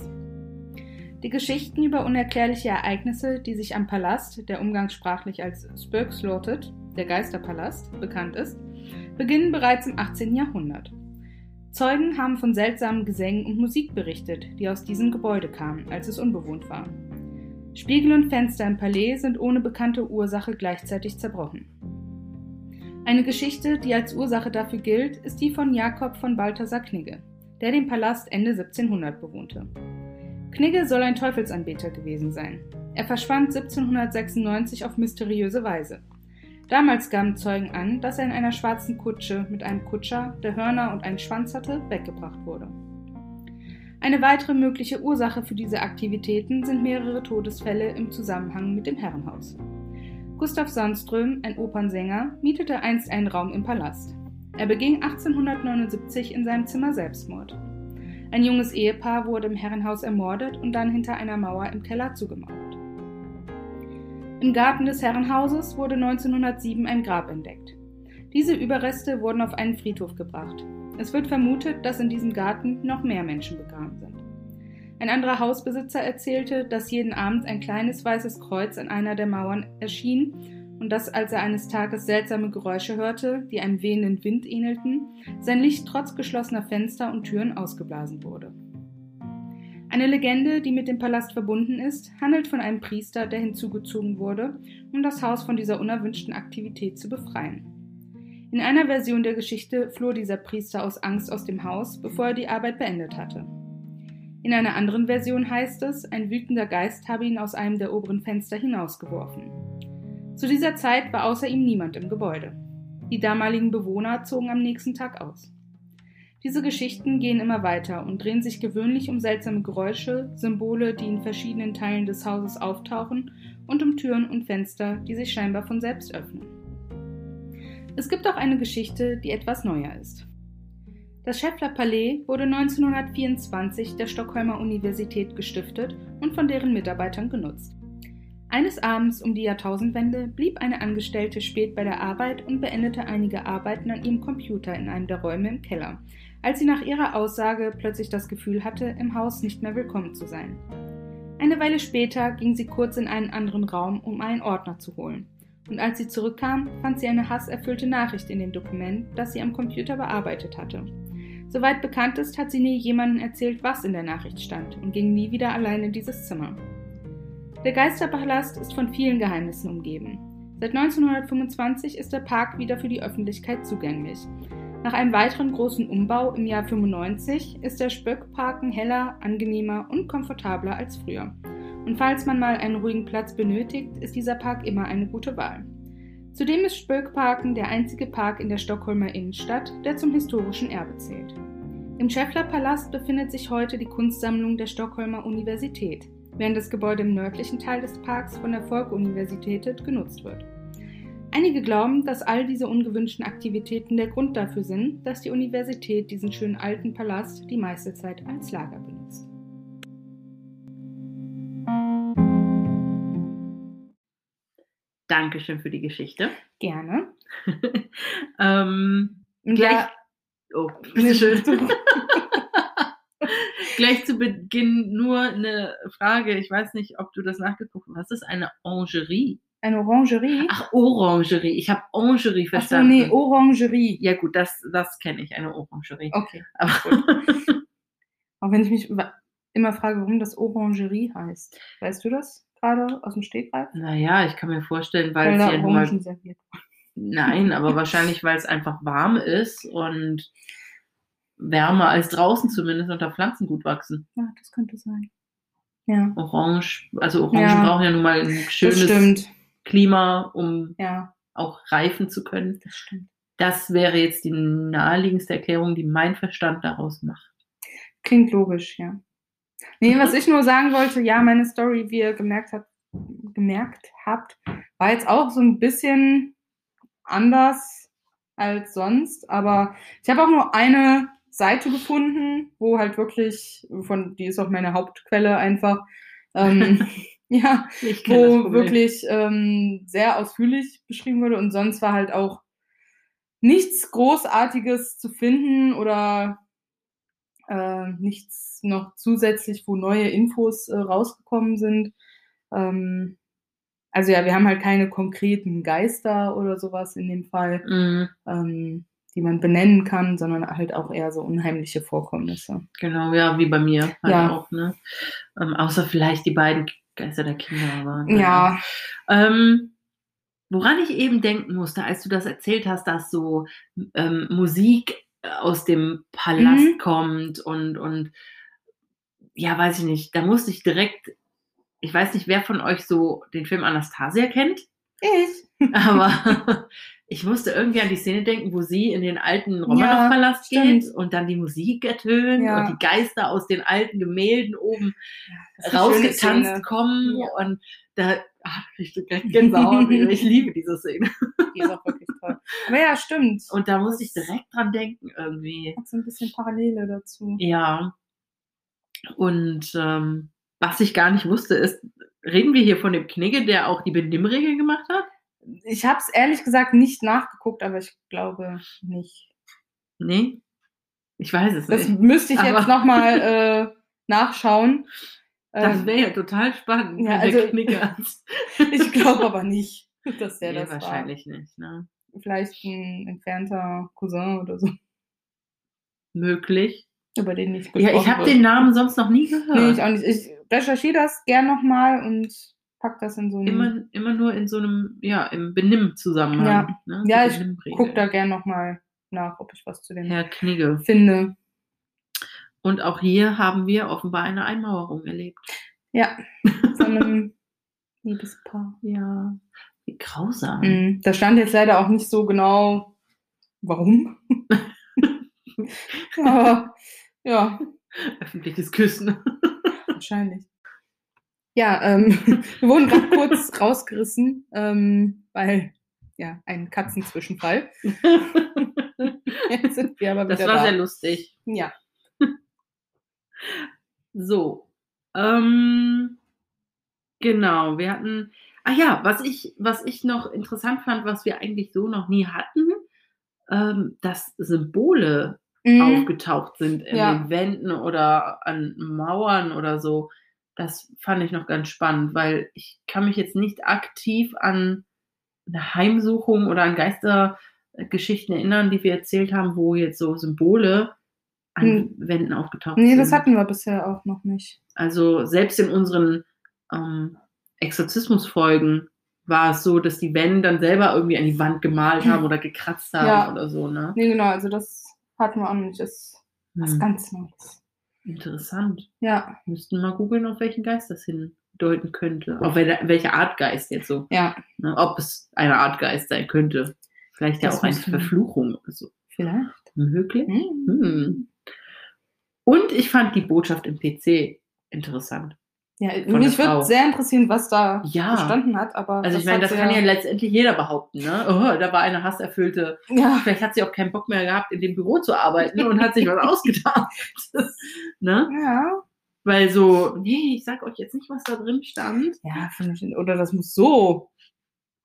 Die Geschichten über unerklärliche Ereignisse, die sich am Palast, der umgangssprachlich als Spökslottet, der Geisterpalast, bekannt ist, beginnen bereits im 18. Jahrhundert. Zeugen haben von seltsamen Gesängen und Musik berichtet, die aus diesem Gebäude kamen, als es unbewohnt war. Spiegel und Fenster im Palais sind ohne bekannte Ursache gleichzeitig zerbrochen. Eine Geschichte, die als Ursache dafür gilt, ist die von Jakob von Balthasar Knigge, der den Palast Ende 1700 bewohnte. Knigge soll ein Teufelsanbeter gewesen sein. Er verschwand 1796 auf mysteriöse Weise. Damals gaben Zeugen an, dass er in einer schwarzen Kutsche mit einem Kutscher, der Hörner und einen Schwanz hatte, weggebracht wurde. Eine weitere mögliche Ursache für diese Aktivitäten sind mehrere Todesfälle im Zusammenhang mit dem Herrenhaus. Gustav Sandström, ein Opernsänger, mietete einst einen Raum im Palast. Er beging 1879 in seinem Zimmer Selbstmord. Ein junges Ehepaar wurde im Herrenhaus ermordet und dann hinter einer Mauer im Keller zugemauert. Im Garten des Herrenhauses wurde 1907 ein Grab entdeckt. Diese Überreste wurden auf einen Friedhof gebracht. Es wird vermutet, dass in diesem Garten noch mehr Menschen begraben sind. Ein anderer Hausbesitzer erzählte, dass jeden Abend ein kleines weißes Kreuz an einer der Mauern erschien und dass, als er eines Tages seltsame Geräusche hörte, die einem wehenden Wind ähnelten, sein Licht trotz geschlossener Fenster und Türen ausgeblasen wurde. Eine Legende, die mit dem Palast verbunden ist, handelt von einem Priester, der hinzugezogen wurde, um das Haus von dieser unerwünschten Aktivität zu befreien. In einer Version der Geschichte floh dieser Priester aus Angst aus dem Haus, bevor er die Arbeit beendet hatte. In einer anderen Version heißt es, ein wütender Geist habe ihn aus einem der oberen Fenster hinausgeworfen. Zu dieser Zeit war außer ihm niemand im Gebäude. Die damaligen Bewohner zogen am nächsten Tag aus. Diese Geschichten gehen immer weiter und drehen sich gewöhnlich um seltsame Geräusche, Symbole, die in verschiedenen Teilen des Hauses auftauchen und um Türen und Fenster, die sich scheinbar von selbst öffnen. Es gibt auch eine Geschichte, die etwas neuer ist. Das Scheffler Palais wurde 1924 der Stockholmer Universität gestiftet und von deren Mitarbeitern genutzt. Eines Abends um die Jahrtausendwende blieb eine Angestellte spät bei der Arbeit und beendete einige Arbeiten an ihrem Computer in einem der Räume im Keller, als sie nach ihrer Aussage plötzlich das Gefühl hatte, im Haus nicht mehr willkommen zu sein. Eine Weile später ging sie kurz in einen anderen Raum, um einen Ordner zu holen. Und als sie zurückkam, fand sie eine hasserfüllte Nachricht in dem Dokument, das sie am Computer bearbeitet hatte. Soweit bekannt ist, hat sie nie jemandem erzählt, was in der Nachricht stand und ging nie wieder allein in dieses Zimmer. Der Geisterpalast ist von vielen Geheimnissen umgeben. Seit 1925 ist der Park wieder für die Öffentlichkeit zugänglich. Nach einem weiteren großen Umbau im Jahr 95 ist der Spöckparken heller, angenehmer und komfortabler als früher. Und falls man mal einen ruhigen Platz benötigt, ist dieser Park immer eine gute Wahl. Zudem ist Spöckparken der einzige Park in der Stockholmer Innenstadt, der zum historischen Erbe zählt. Im Scheffler Palast befindet sich heute die Kunstsammlung der Stockholmer Universität während das Gebäude im nördlichen Teil des Parks von der Folke-Universität genutzt wird. Einige glauben, dass all diese ungewünschten Aktivitäten der Grund dafür sind, dass die Universität diesen schönen alten Palast die meiste Zeit als Lager benutzt. Dankeschön für die Geschichte. Gerne. ähm, gleich. Ja, oh, bitteschön. Gleich zu Beginn nur eine Frage. Ich weiß nicht, ob du das nachgeguckt hast. Was ist eine Orangerie? Eine Orangerie? Ach, Orangerie. Ich habe Orangerie verstanden. Ach so, nee, Orangerie. Ja, gut, das, das kenne ich, eine Orangerie. Okay. Aber Auch wenn ich mich immer frage, warum das Orangerie heißt. Weißt du das gerade aus dem Stegreif? Naja, ich kann mir vorstellen, weil, es ja mal. Serviert. Nein, aber wahrscheinlich, weil es einfach warm ist und wärmer als draußen zumindest unter Pflanzen gut wachsen. Ja, das könnte sein. Ja. Orange, also Orangen ja, brauchen ja nun mal ein schönes Klima, um ja. auch reifen zu können. Das stimmt. Das wäre jetzt die naheliegendste Erklärung, die mein Verstand daraus macht. Klingt logisch, ja. Nee, was ich nur sagen wollte, ja, meine Story, wie ihr gemerkt habt, gemerkt habt, war jetzt auch so ein bisschen anders als sonst, aber ich habe auch nur eine Seite gefunden, wo halt wirklich, von, die ist auch meine Hauptquelle einfach, ähm, ja, wo wirklich ähm, sehr ausführlich beschrieben wurde und sonst war halt auch nichts Großartiges zu finden oder äh, nichts noch zusätzlich, wo neue Infos äh, rausgekommen sind. Ähm, also ja, wir haben halt keine konkreten Geister oder sowas in dem Fall. Mhm. Ähm, die man benennen kann, sondern halt auch eher so unheimliche Vorkommnisse. Genau, ja, wie bei mir halt ja. auch, ne? Ähm, außer vielleicht die beiden Geister der Kinder. Aber, ja. Ähm, woran ich eben denken musste, als du das erzählt hast, dass so ähm, Musik aus dem Palast mhm. kommt und, und ja, weiß ich nicht, da musste ich direkt, ich weiß nicht, wer von euch so den Film Anastasia kennt. Ich. Aber Ich musste irgendwie an die Szene denken, wo sie in den alten Ja, Romanov-Palast stimmt. geht und dann die Musik ertönt Ja. und die Geister aus den alten Gemälden oben rausgetanzt kommen Ja. und da ach, ich Gänsehaut. ich liebe diese Szene. Die ist auch wirklich toll. Aber ja, stimmt. Und da musste ich direkt dran denken irgendwie. Hat so ein bisschen Parallele dazu. Ja. Und ähm, was ich gar nicht wusste, ist, reden wir hier von dem Knigge, der auch die Benimmregel gemacht hat? Ich habe es ehrlich gesagt nicht nachgeguckt, aber ich glaube nicht. Nee? Ich weiß es Das nicht. müsste ich jetzt Aber- nochmal äh, nachschauen. Das Ähm, wäre ja total spannend, ja, also- der als ich glaube aber nicht, dass der nee, das wahrscheinlich nicht, ne? war. Vielleicht ein entfernter Cousin oder so, Möglich. über den nicht Ja, gesprochen ich habe den Namen sonst noch nie gehört. Nee, ich auch nicht. Ich recherchiere das gern nochmal und pack das in so einen. immer, immer nur in so einem, ja, im Benimm-Zusammenhang. Ja. Ne? Ja, ich Benimmregel. guck da gern nochmal nach, ob ich was zu dem Herr Knigge. finde. Und auch hier haben wir offenbar eine Einmauerung erlebt. Ja, von einem Liebespaar. Ja. Wie grausam. Mhm. Da stand jetzt leider auch nicht so genau, warum. Aber ja, Öffentliches Küssen. wahrscheinlich. Ja, ähm, wir wurden gerade kurz rausgerissen, ähm, weil ja, ein Katzenzwischenfall. Jetzt sind wir aber wieder Das war da. sehr lustig. ja. So. Ähm, genau, wir hatten. Ah ja, was ich, was ich noch interessant fand, was wir eigentlich so noch nie hatten, ähm, dass Symbole Mhm. aufgetaucht sind in Ja. den Wänden oder an Mauern oder so. Das fand ich noch ganz spannend, weil ich kann mich jetzt nicht aktiv an eine Heimsuchung oder an Geistergeschichten erinnern, die wir erzählt haben, wo jetzt so Symbole an Hm. Wänden aufgetaucht Nee, sind. das hatten wir bisher auch noch nicht. Also selbst in unseren ähm, Exorzismusfolgen war es so, dass die Wände dann selber irgendwie an die Wand gemalt haben oder gekratzt haben Ja. oder so, ne? Nee, genau, also das hatten wir auch noch nicht. Das ist was Hm. ganz Neues. Interessant. Ja, Müssten mal googeln, auf welchen Geist das hindeuten könnte. Auf welche, Art Geist jetzt so. ja, Ne? Ob es eine Art Geist sein könnte. Vielleicht ja Das auch eine Verfluchung oder so. vielleicht. Möglich. Hm. Hm. Und ich fand die Botschaft im PC interessant. Ja, mich würde sehr interessieren, was da Ja. gestanden hat, aber Also ich meine, das kann ja letztendlich jeder behaupten, ne? Oh, da war eine hasserfüllte. ja, Vielleicht hat sie auch keinen Bock mehr gehabt, in dem Büro zu arbeiten und hat sich was ausgedacht. ne? ja, Weil so, nee, ich sag euch jetzt nicht, was da drin stand. ja, finde ich, oder das muss so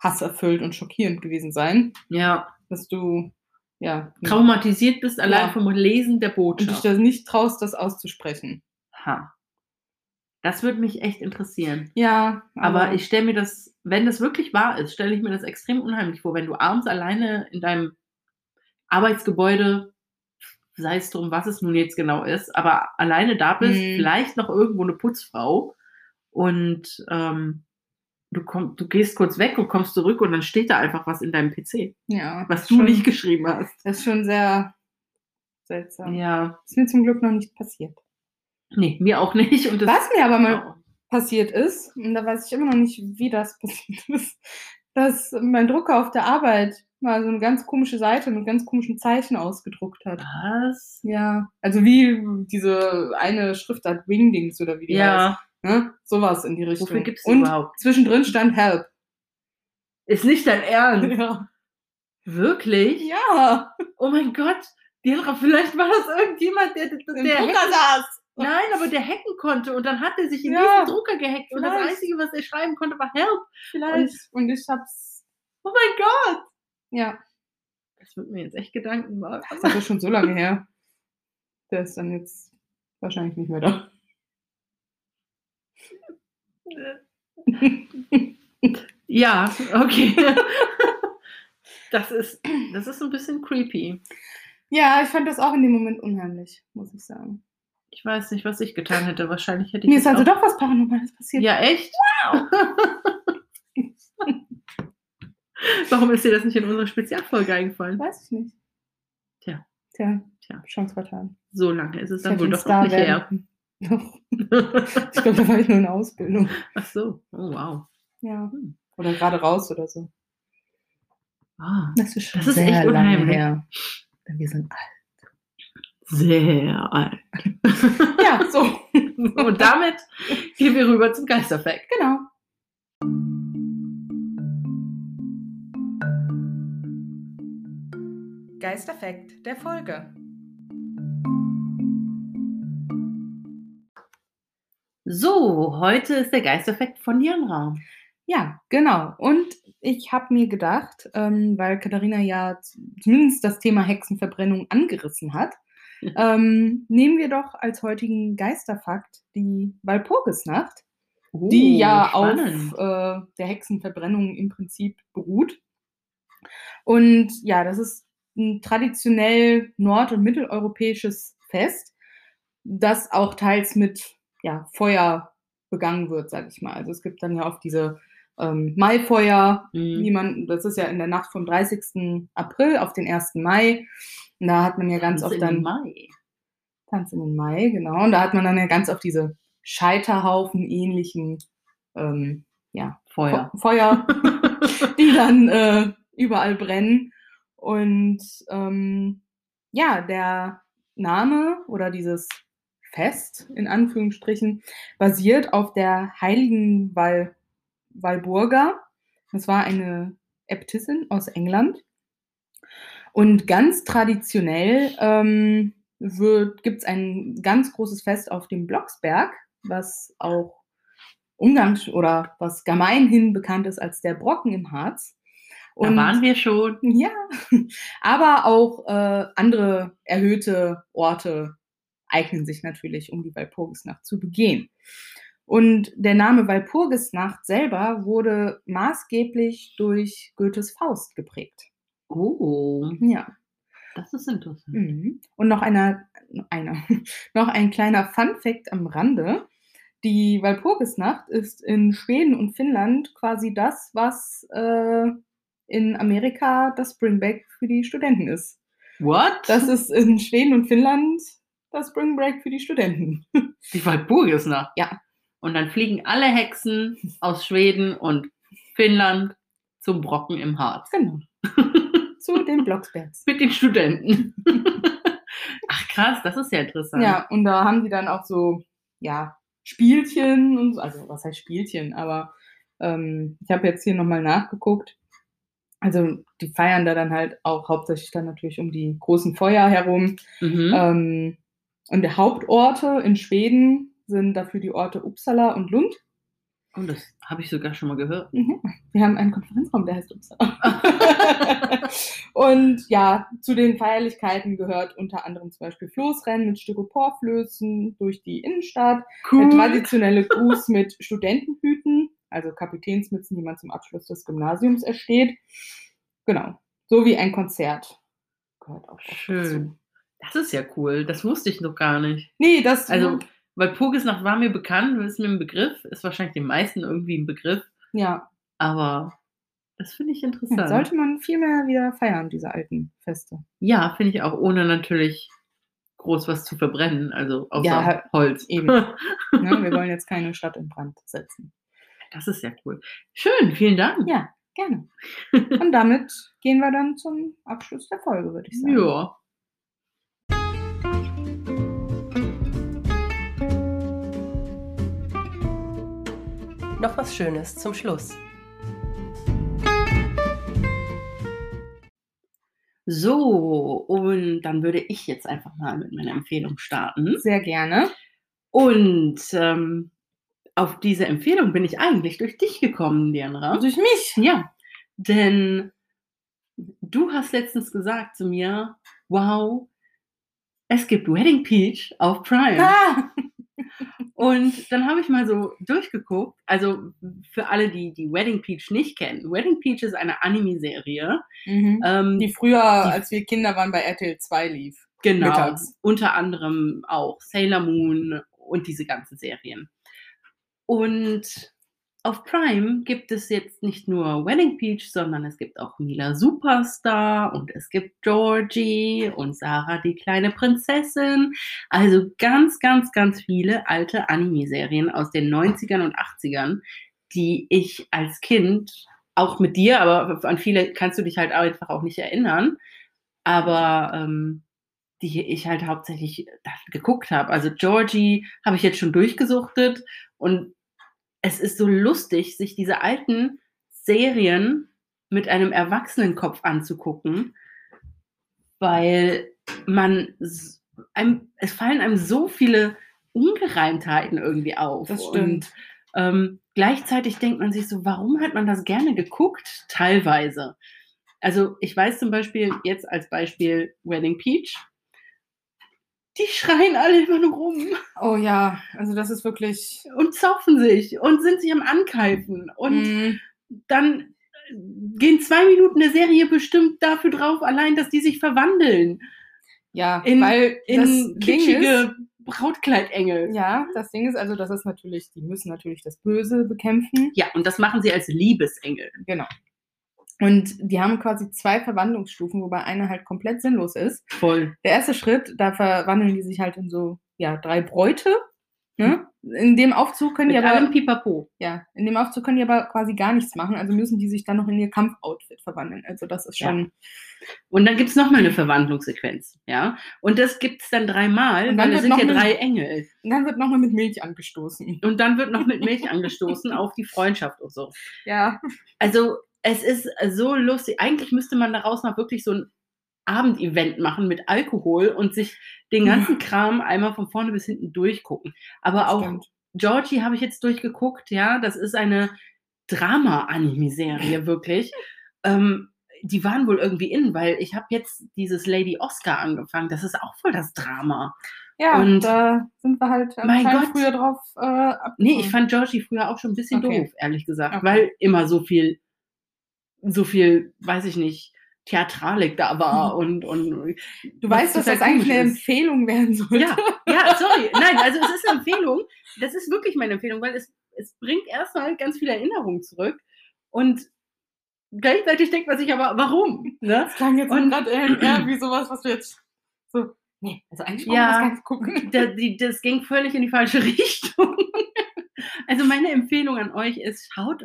hasserfüllt und schockierend gewesen sein, Ja, dass du, ja, traumatisiert bist allein Ja. vom Lesen der und dich Botschaft. das nicht traust, das auszusprechen. Ha. Das würde mich echt interessieren. Ja, Aber ich stelle mir das, wenn das wirklich wahr ist, stelle ich mir das extrem unheimlich vor, wenn du abends alleine in deinem Arbeitsgebäude, sei es drum, was es nun jetzt genau ist, aber alleine da bist, Mhm. vielleicht noch irgendwo eine Putzfrau und ähm, du, komm, du gehst kurz weg und kommst zurück und dann steht da einfach was in deinem PC, ja, was du ist nicht schon, geschrieben hast. Das ist schon sehr seltsam. Ja, Ist mir zum Glück noch nicht passiert. Nee, mir auch nicht. Und das, Was mir aber mal Oh. passiert ist, und da weiß ich immer noch nicht, wie das passiert ist, dass mein Drucker auf der Arbeit mal so eine ganz komische Seite mit ganz komischen Zeichen ausgedruckt hat. Was? Ja, also wie diese eine Schriftart Wingdings oder wie die heißt. Ja, Ne? Sowas in die Richtung. wofür gibt's Und überhaupt? zwischendrin stand Help. Ist nicht dein Ernst? Ja. Wirklich? ja. Oh mein Gott, vielleicht war das irgendjemand, der, der, der Drucker saß. Nein, aber der hacken konnte und dann hat er sich in Ja, diesen Drucker gehackt und das vielleicht. Einzige, was er schreiben konnte, war Help. Vielleicht. Und, ich hab's. Oh mein Gott. Ja. Das wird mir jetzt echt Gedanken machen. Das ist ja schon so lange her. Der ist dann jetzt wahrscheinlich nicht mehr da. Ja, okay. Das ist, das ist ein bisschen creepy. Ja, ich fand das auch in dem Moment unheimlich, muss ich sagen. Ich weiß nicht, was ich getan hätte. Wahrscheinlich hätte ich Mir ist also doch was Paranormales passiert. Ja, echt? Warum ist dir das nicht in unserer Spezialfolge eingefallen? Weiß ich nicht. Tja. Tja, Tja. Chance vertan. So lange ist es Ich dann wohl doch noch Star nicht her. Doch. Ich glaube, da war ich nur in Ausbildung. Ach so. Oh, wow. Ja. Hm. Oder gerade raus oder so. Ah, Das ist schon Das ist sehr echt lange unheimlich. her. Denn Wir sind alt. Sehr alt. Ja, so. Und damit gehen wir rüber zum Geisterfact. genau. Geisterfakt der Folge. So, heute ist der Geisterfact von Janra. Ja, genau. Und ich habe mir gedacht, ähm, weil Katharina ja zumindest das Thema Hexenverbrennung angerissen hat, ähm, nehmen wir doch als heutigen Geisterfakt die Walpurgisnacht, die ja spannend. auf äh, der Hexenverbrennung im Prinzip beruht. Und ja, das ist ein traditionell nord- und mitteleuropäisches Fest, das auch teils mit ja, Feuer begangen wird, sag ich mal. Also es gibt dann ja oft diese ähm, Maifeuer, Mhm. die man, das ist ja in der Nacht vom 30. April auf den 1. Mai. Und da hat man ja ganz Tanz oft dann Mai. Tanz in den Mai, genau. Und da hat man dann ja ganz oft diese Scheiterhaufen ähnlichen ähm, ja, Feuer. Fe- Feuer, die dann äh, überall brennen. Und ähm, ja, der Name oder dieses Fest in Anführungsstrichen basiert auf der heiligen Val Walburga. Das war eine Äbtissin aus England. Und ganz traditionell ähm, gibt es ein ganz großes Fest auf dem Blocksberg, was auch umgangs- oder was gemeinhin bekannt ist als der Brocken im Harz. Da waren wir schon. Ja, aber auch äh, andere erhöhte Orte eignen sich natürlich, um die Walpurgisnacht zu begehen. Und der Name Walpurgisnacht selber wurde maßgeblich durch Goethes Faust geprägt. Oh, Ja. das ist interessant. Mhm. Und noch einer, einer, noch ein kleiner Fun-Fact am Rande. Die Walpurgisnacht ist in Schweden und Finnland quasi das, was äh, in Amerika das Spring Break für die Studenten ist. What? Das ist in Schweden und Finnland das Spring Break für die Studenten. die Walpurgisnacht. Ja. Und dann fliegen alle Hexen aus Schweden und Finnland zum Brocken im Harz. Genau. Zu den Blocksbergs. Mit den Studenten. Ach krass, das ist ja interessant. Ja, und da haben die dann auch so, ja, Spielchen und so, also was heißt Spielchen, aber ähm, ich habe jetzt hier nochmal nachgeguckt. Also die feiern da dann halt auch hauptsächlich dann natürlich um die großen Feuer herum. Mhm. Ähm, und die Hauptorte in Schweden sind dafür die Orte Uppsala und Lund. Und das habe ich sogar schon mal gehört. Mhm. Wir haben einen Konferenzraum, der heißt Uppsala. und ja, zu den Feierlichkeiten gehört unter anderem zum Beispiel Floßrennen mit Styroporflößen durch die Innenstadt, der traditionelle Gruß mit Studentenhüten, also Kapitänsmützen, die man zum Abschluss des Gymnasiums ersteht. Genau, so wie ein Konzert gehört auch Schön. dazu. Das ist ja cool. Das wusste ich noch gar nicht. Nee, das Also, weil Purgisnacht war mir bekannt, ist mir ein Begriff, ist wahrscheinlich den meisten irgendwie ein Begriff, ja, aber das finde ich ja, interessant. sollte man viel mehr wieder feiern, diese alten Feste. Ja, finde ich auch, ohne natürlich groß was zu verbrennen, also außer Ja, Holz. eben. Ne? Wir wollen jetzt keine Stadt in Brand setzen. Das ist ja cool. Schön, vielen Dank. Ja, gerne. Und damit gehen wir dann zum Abschluss der Folge, würde ich sagen. Ja. Noch was Schönes zum Schluss. So, und dann würde ich jetzt einfach mal mit meiner Empfehlung starten. Sehr gerne. Und ähm, auf diese Empfehlung bin ich eigentlich durch dich gekommen, Diana. Durch mich. Ja, denn du hast letztens gesagt zu mir, wow, es gibt Wedding Peach auf Prime. Ah, Und dann habe ich mal so durchgeguckt. Also für alle, die die Wedding Peach nicht kennen. Wedding Peach ist eine Anime-Serie. mhm. Ähm, Die früher, Die- als wir Kinder waren, bei RTL 2 lief. genau. mittags. Unter anderem auch Sailor Moon und diese ganzen Serien. Und auf Prime gibt es jetzt nicht nur Wedding Peach, sondern es gibt auch Mila Superstar und es gibt Georgie und Sarah die kleine Prinzessin. Also ganz, ganz, ganz viele alte Anime-Serien aus den 90ern und 80ern, die ich als Kind auch mit dir, aber an viele kannst du dich halt einfach auch nicht erinnern. Aber ähm, die ich halt hauptsächlich geguckt habe. Also Georgie habe ich jetzt schon durchgesuchtet und es ist so lustig, sich diese alten Serien mit einem Erwachsenenkopf anzugucken, weil man einem, es fallen einem so viele Ungereimtheiten irgendwie auf. Das stimmt. Und ähm, gleichzeitig denkt man sich so, warum hat man das gerne geguckt? Teilweise. Also ich weiß zum Beispiel jetzt als Beispiel Wedding Peach. Die schreien alle immer nur rum. Oh ja, also das ist wirklich. Und zaufen sich und sind sich am Ankeifen. Und Mm, dann gehen zwei Minuten der Serie bestimmt dafür drauf, allein, dass die sich verwandeln. ja, In, weil in kitschige Brautkleidengel. ja, das Ding ist also, das ist natürlich, die müssen natürlich das Böse bekämpfen. Ja, und das machen sie als Liebesengel. Genau. Und die haben quasi zwei Verwandlungsstufen, wobei eine halt komplett sinnlos ist. Voll. Der erste Schritt, da verwandeln die sich halt in so, ja, drei Bräute. Ne? In dem Aufzug können Mit die aber, allem Pipapo. ja, in dem Aufzug können die aber quasi gar nichts machen, also müssen die sich dann noch in ihr Kampfoutfit verwandeln. Also das ist Ja. schon, Und dann gibt es nochmal eine Verwandlungssequenz. Ja? Und das gibt es dann dreimal, Und dann weil es sind ja drei Engel. und dann wird nochmal mit Milch angestoßen. Und dann wird noch mit Milch angestoßen auf die Freundschaft und so. Ja, Also es ist so lustig. Eigentlich müsste man daraus mal wirklich so ein Abendevent machen mit Alkohol und sich den ganzen Kram einmal von vorne bis hinten durchgucken. Aber auch stimmt. Georgie habe ich jetzt durchgeguckt, ja, das ist eine Drama-Anime-Serie, wirklich. Ähm, die waren wohl irgendwie in, weil ich habe jetzt dieses Lady Oscar angefangen. Das ist auch voll das Drama. Ja, Und- da sind wir halt Mein Gott. früher drauf äh. Nee, ich fand Georgie früher auch schon ein bisschen Okay. doof, ehrlich gesagt, Okay. weil immer so viel, so viel, weiß ich nicht, Theatralik da war und, und Du weißt, dass das eigentlich eine Empfehlung werden sollte. Ja, ja, sorry. Nein, also es ist eine Empfehlung. Das ist wirklich meine Empfehlung, weil es, es bringt erstmal ganz viele Erinnerungen zurück und gleichzeitig denkt man sich aber, warum? Ne? Das klang jetzt gerade eher wie sowas, was du jetzt so. Nee, also eigentlich Ja. das gar nicht gucken. Da, die, das ging völlig in die falsche Richtung. Also meine Empfehlung an euch ist, schaut,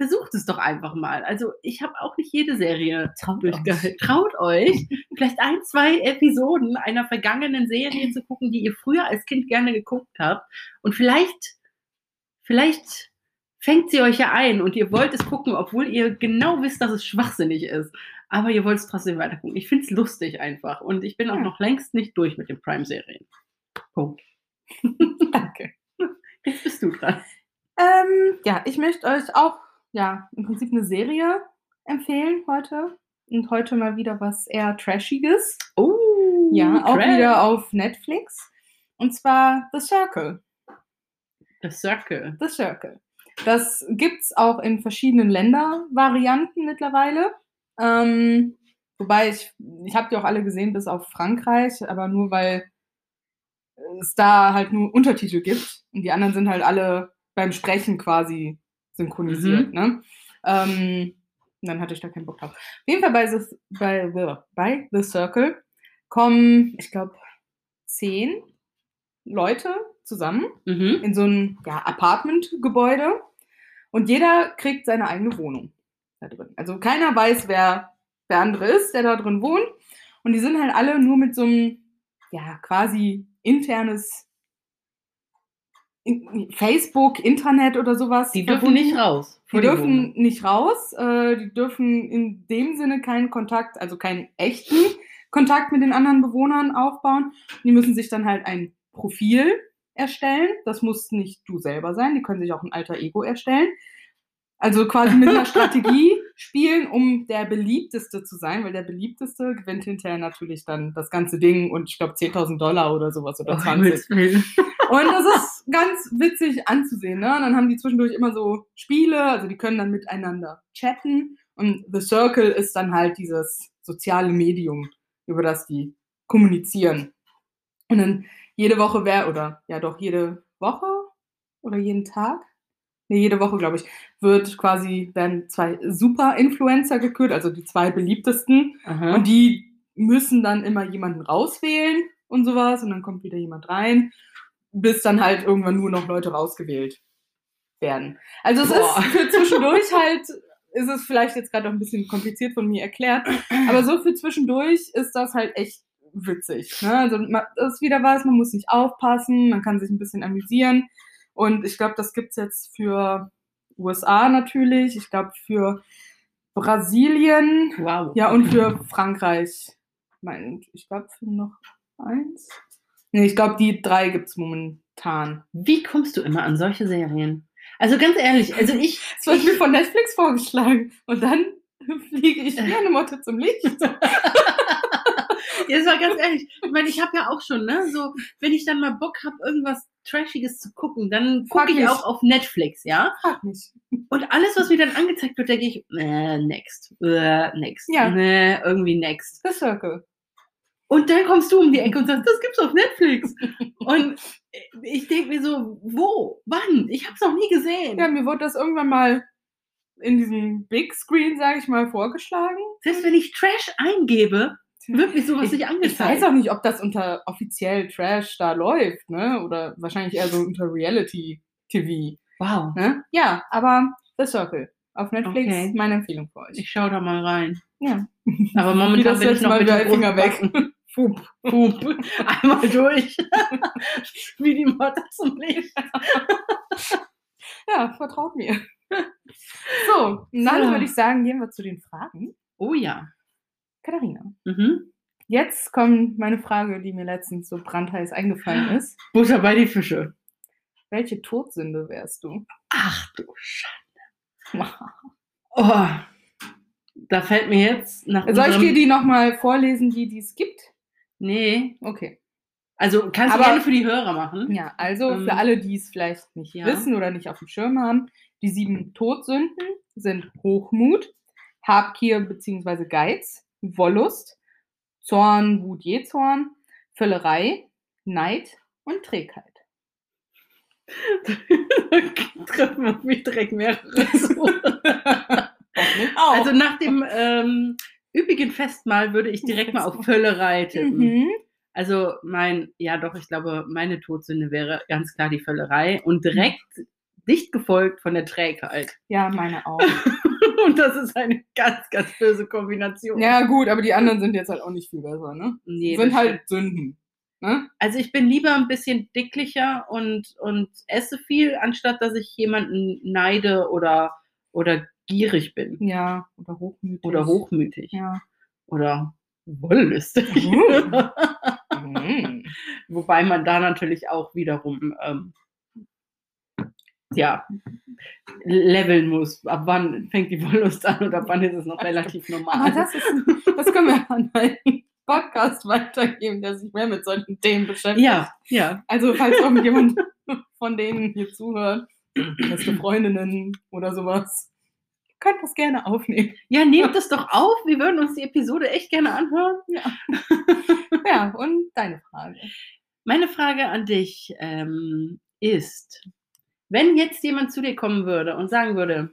versucht es doch einfach mal. Also ich habe auch nicht jede Serie Traut durchgehalten. Traut euch, vielleicht ein, zwei Episoden einer vergangenen Serie zu gucken, die ihr früher als Kind gerne geguckt habt. Und vielleicht, vielleicht fängt sie euch ja ein und ihr wollt es gucken, obwohl ihr genau wisst, dass es schwachsinnig ist. Aber ihr wollt es trotzdem weiter gucken. Ich finde es lustig einfach. Und ich bin auch Ja. noch längst nicht durch mit den Prime-Serien. Punkt. Danke. Jetzt bist du dran. Ähm, ja, ich möchte euch auch, ja, im Prinzip eine Serie empfehlen heute. Und heute mal wieder was eher Trashiges. Oh, Ja, auch Trash. wieder auf Netflix. Und zwar The Circle. The Circle. The Circle. Das gibt's auch in verschiedenen Ländervarianten mittlerweile. Ähm, wobei ich, ich habe die auch alle gesehen, bis auf Frankreich, aber nur weil es da halt nur Untertitel gibt und die anderen sind halt alle beim Sprechen quasi synchronisiert. Ne? Ähm, dann hatte ich da keinen Bock drauf. Auf jeden Fall bei The, bei, bei The Circle kommen, ich glaube, zehn Leute zusammen Mhm. in so ein ja, Apartment-Gebäude und jeder kriegt seine eigene Wohnung da drin. Also keiner weiß, wer der andere ist, der da drin wohnt. Und die sind halt alle nur mit so einem, ja, quasi internes in- Facebook, Internet oder sowas. Die dürfen nicht raus. Die dürfen Wohnung. nicht raus, äh, die dürfen in dem Sinne keinen Kontakt, also keinen echten Kontakt mit den anderen Bewohnern aufbauen. Die müssen sich dann halt ein Profil erstellen. Das muss nicht du selber sein, die können sich auch ein alter Ego erstellen. Also quasi mit einer Strategie spielen, um der beliebteste zu sein, weil der beliebteste gewinnt hinterher natürlich dann das ganze Ding und ich glaube 10.000 Dollar oder sowas oder Oh, 20. Himmels Willen. Und das ist ganz witzig anzusehen. Ne? Und dann haben die zwischendurch immer so Spiele, also die können dann miteinander chatten. Und The Circle ist dann halt dieses soziale Medium, über das die kommunizieren. Und dann jede Woche wäre, oder ja doch, jede Woche oder jeden Tag, nee, jede Woche, glaube ich, wird quasi, werden zwei Super-Influencer gekürt, also die zwei beliebtesten. Aha. Und die müssen dann immer jemanden rauswählen und sowas und dann kommt wieder jemand rein, bis dann halt irgendwann nur noch Leute rausgewählt werden. Also es Boah. ist für zwischendurch halt ist es vielleicht jetzt gerade auch ein bisschen kompliziert von mir erklärt. Aber so für zwischendurch ist das halt echt witzig. Ne? Also ma- das ist wieder was, man muss nicht aufpassen, man kann sich ein bisschen amüsieren. Und ich glaube, das gibt's jetzt für USA natürlich, ich glaube für Brasilien, Wow. ja, und für Frankreich. Ich glaube für noch eins. Nee, ich glaube, die drei gibt's momentan. Wie kommst du immer an solche Serien? Also ganz ehrlich, also ich, Es wird mir von Netflix vorgeschlagen. Und dann fliege ich wie eine Motte zum Licht. jetzt mal ganz ehrlich, ich meine, ich habe ja auch schon, ne, so, wenn ich dann mal Bock habe, irgendwas Trashiges zu gucken, dann gucke ich auch auf Netflix, ja? Frag mich. Und alles, was mir dann angezeigt wird, denke ich, äh, next, äh, next, Ja. nee, irgendwie next. The Circle. Und dann kommst du um die Ecke und sagst, das gibt's auf Netflix. Und ich denke mir so, wo, wann? Ich habe es noch nie gesehen. Ja, mir wurde das irgendwann mal in diesem Big Screen, sage ich mal, vorgeschlagen. Selbst wenn ich Trash eingebe, wird mir sowas Ich, nicht ich angezeigt. weiß auch nicht, ob das unter offiziell Trash da läuft, ne? Oder wahrscheinlich eher so unter Reality TV. Wow. Ne? Ja, aber The Circle. Auf Netflix Okay. meine Empfehlung für euch. Ich schau da mal rein. Ja. Aber momentan das bin ich noch Mal mit dem Finger weg. Pup, pup. Einmal durch. Wie die Motte zum Licht. Ja, vertraut mir. So, dann So. würde ich sagen, gehen wir zu den Fragen. Oh ja. Katharina, Mhm. jetzt kommt meine Frage, die mir letztens so brandheiß eingefallen ist. Butter bei die Fische. Welche Todsünde wärst du? Ach du Scheiße. Oh. Da fällt mir jetzt nach Soll ich dir die nochmal vorlesen, die die es gibt? Nee. Okay. Also kannst Aber- du gerne für die Hörer machen. Ja, also Ähm, für alle, die es vielleicht nicht ja. wissen oder nicht auf dem Schirm haben, die sieben Todsünden sind Hochmut, Habgier bzw. Geiz, Wollust, Zorn, Wut, Jezorn, Völlerei, Neid und Trägheit. Treffen auf mich direkt mehrere. Also nach dem ähm, üppigen Festmahl würde ich direkt mal auf Völlerei tippen. mhm. Also mein, ja doch, ich glaube, meine Todsünde wäre ganz klar die Völlerei und direkt dicht gefolgt von der Trägheit. Ja, meine auch. Und das ist eine ganz, ganz böse Kombination. ja, gut, aber die anderen sind jetzt halt auch nicht viel besser, ne? Nee, sind halt Sünden. Ne? Also ich bin lieber ein bisschen dicklicher und, und esse viel, anstatt dass ich jemanden neide oder, oder gierig bin. Ja, oder hochmütig. Oder hochmütig. Ja. Oder wollüstig. Uh. Mhm. Wobei man da natürlich auch wiederum ähm, ja, leveln muss. Ab wann fängt die Wollust an und ab wann ist es noch relativ normal. Aber das, ist, das können wir an einen Podcast weitergeben, der sich mehr mit solchen Themen beschäftigt. ja, ja. Also, falls irgendjemand von denen hier zuhört, beste Freundinnen oder sowas, könnt das gerne aufnehmen. Ja, nehmt das doch auf. Wir würden uns die Episode echt gerne anhören. Ja, und deine Frage. Meine Frage an dich ähm, ist, wenn jetzt jemand zu dir kommen würde und sagen würde,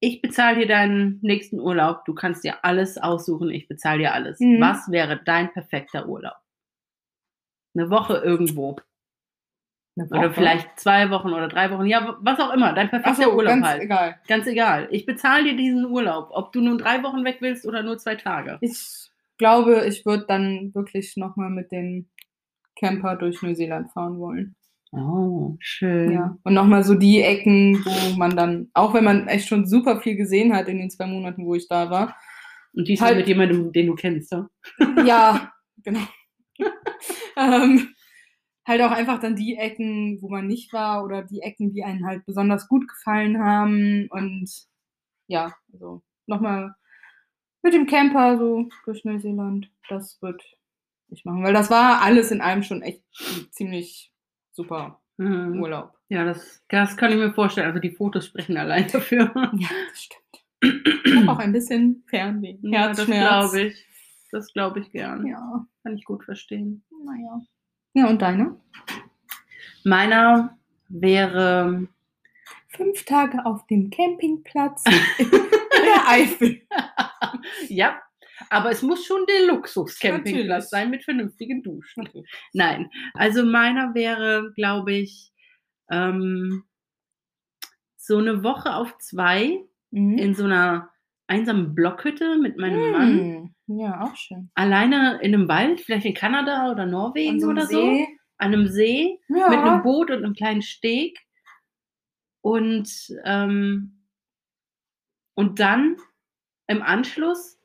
ich bezahle dir deinen nächsten Urlaub, du kannst dir alles aussuchen, ich bezahle dir alles. Mhm. Was wäre dein perfekter Urlaub? Eine Woche irgendwo. Eine Oder Woche? vielleicht zwei Wochen oder drei Wochen. Ja, was auch immer. Dein perfekter so, Urlaub ganz halt. egal. Ganz egal. Ich bezahle dir diesen Urlaub. Ob du nun drei Wochen weg willst oder nur zwei Tage. Ich glaube, ich würde dann wirklich nochmal mit dem Camper durch Neuseeland fahren wollen. Oh, schön. Ja. Und nochmal so die Ecken, wo man dann, auch wenn man echt schon super viel gesehen hat in den zwei Monaten, wo ich da war. Und diesmal Halt- mit jemandem, den du kennst. Ja? Ja, genau. ähm, halt auch einfach dann die Ecken, wo man nicht war oder die Ecken, die einen halt besonders gut gefallen haben. Und ja, also nochmal mit dem Camper so durch Neuseeland. Das wird ich machen, weil das war alles in allem schon echt ziemlich super Mhm. Urlaub. Ja, das, das kann ich mir vorstellen. Also die Fotos sprechen allein dafür. Ja, das stimmt. Ich hab auch ein bisschen Fernweh. Ja, das glaube ich. Das glaube ich gern. Ja, Kann ich gut verstehen. naja. Ja, und deine? Meiner wäre Fünf Tage auf dem Campingplatz in der Eifel. ja, aber es muss schon der Luxus-Campingplatz sein mit vernünftigen Duschen. Nein, also meiner wäre, glaube ich, ähm, so eine Woche auf zwei Mhm. in so einer einsamen Blockhütte mit meinem Mann. Mm, Ja, auch schön. Alleine in einem Wald, vielleicht in Kanada oder Norwegen so oder so. See. An einem See. Ja. mit einem Boot und einem kleinen Steg. Und, ähm, und dann im Anschluss,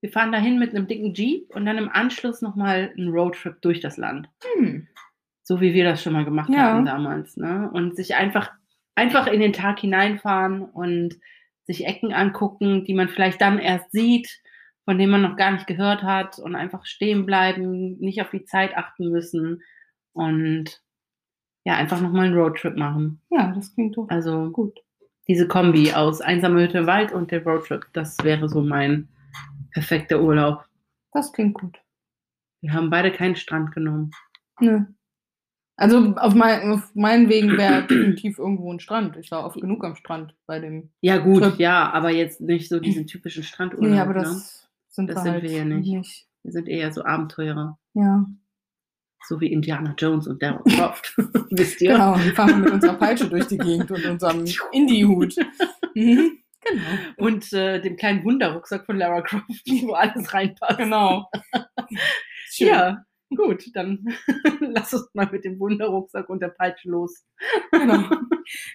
wir fahren dahin mit einem dicken Jeep und dann im Anschluss nochmal einen Roadtrip durch das Land. Hm. So wie wir das schon mal gemacht Ja. hatten damals. Ne? Und sich einfach, einfach in den Tag hineinfahren und sich Ecken angucken, die man vielleicht dann erst sieht, von denen man noch gar nicht gehört hat und einfach stehen bleiben, nicht auf die Zeit achten müssen und ja, einfach nochmal einen Roadtrip machen. Ja, das klingt doch Also gut. diese Kombi aus einsame Hütte im Wald und der Roadtrip, das wäre so mein perfekter Urlaub. Das klingt gut. Wir haben beide keinen Strand genommen. Nö. Also auf, mein, auf meinen Wegen wäre definitiv irgendwo ein Strand. Ich war oft genug am Strand bei dem. Ja, gut, Trip. ja, aber jetzt nicht so diesen typischen Strandurlaub. Nee, aber ne? das sind Das wir sind halt wir ja nicht. Wir sind eher so Abenteurer. Ja, So wie Indiana Jones und Daryl Croft. Wisst ihr? genau. Wir fahren mit unserer Peitsche durch die Gegend und unserem Indie-Hut. Mhm. Genau. Und äh, dem kleinen Wunderrucksack von Lara Croft, wo alles reinpasst. Genau. Schön. Ja, gut, dann lass uns mal mit dem Wunderrucksack und der Peitsche los. Genau.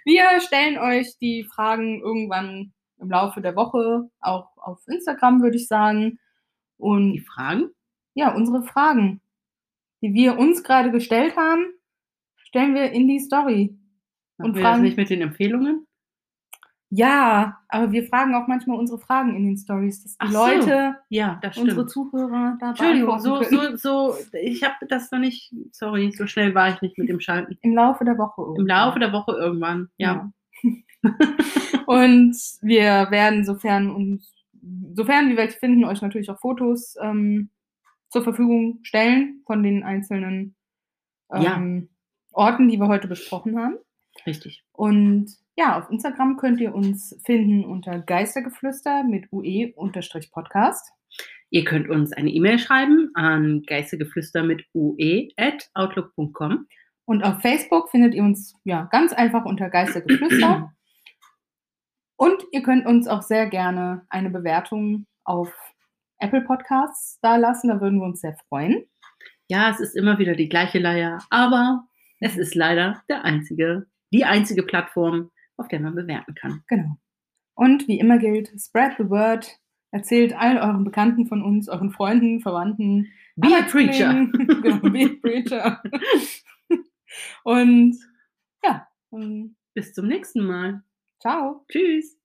Wir stellen euch die Fragen irgendwann im Laufe der Woche, auch auf Instagram, würde ich sagen. Die Und Fragen? ja, unsere Fragen, die wir uns gerade gestellt haben, stellen wir in die Story. Machen Und wir das Fragen- nicht mit den Empfehlungen? Ja, aber wir fragen auch manchmal unsere Fragen in den Stories, dass die so. Leute, Ja, das stimmt. unsere Zuhörer da Entschuldigung, so, so, so, ich habe das noch nicht, sorry, so schnell war ich nicht mit dem Schalten. Im Laufe der Woche. Im irgendwann. Laufe der Woche irgendwann, ja. Und wir werden, sofern uns, sofern wir welche finden, euch natürlich auch Fotos ähm, zur Verfügung stellen von den einzelnen ähm, Orten, die wir heute besprochen haben. Richtig. Und ja, auf Instagram könnt ihr uns finden unter Geistergeflüster mit UE-Podcast. Ihr könnt uns eine E-Mail schreiben an geistigeflüster mit ue at outlook.com. Und auf Facebook findet ihr uns ja ganz einfach unter Geistergeflüster. Und ihr könnt uns auch sehr gerne eine Bewertung auf Apple Podcasts da lassen. Da würden wir uns sehr freuen. Ja, es ist immer wieder die gleiche Leier, aber es ist leider der einzige, die einzige Plattform, auf der man bewerten kann. Genau. Und wie immer gilt, spread the word. Erzählt all euren Bekannten von uns, euren Freunden, Verwandten. Be a preacher. Genau, be a preacher. Und ja, und Bis zum nächsten Mal. ciao. Tschüss.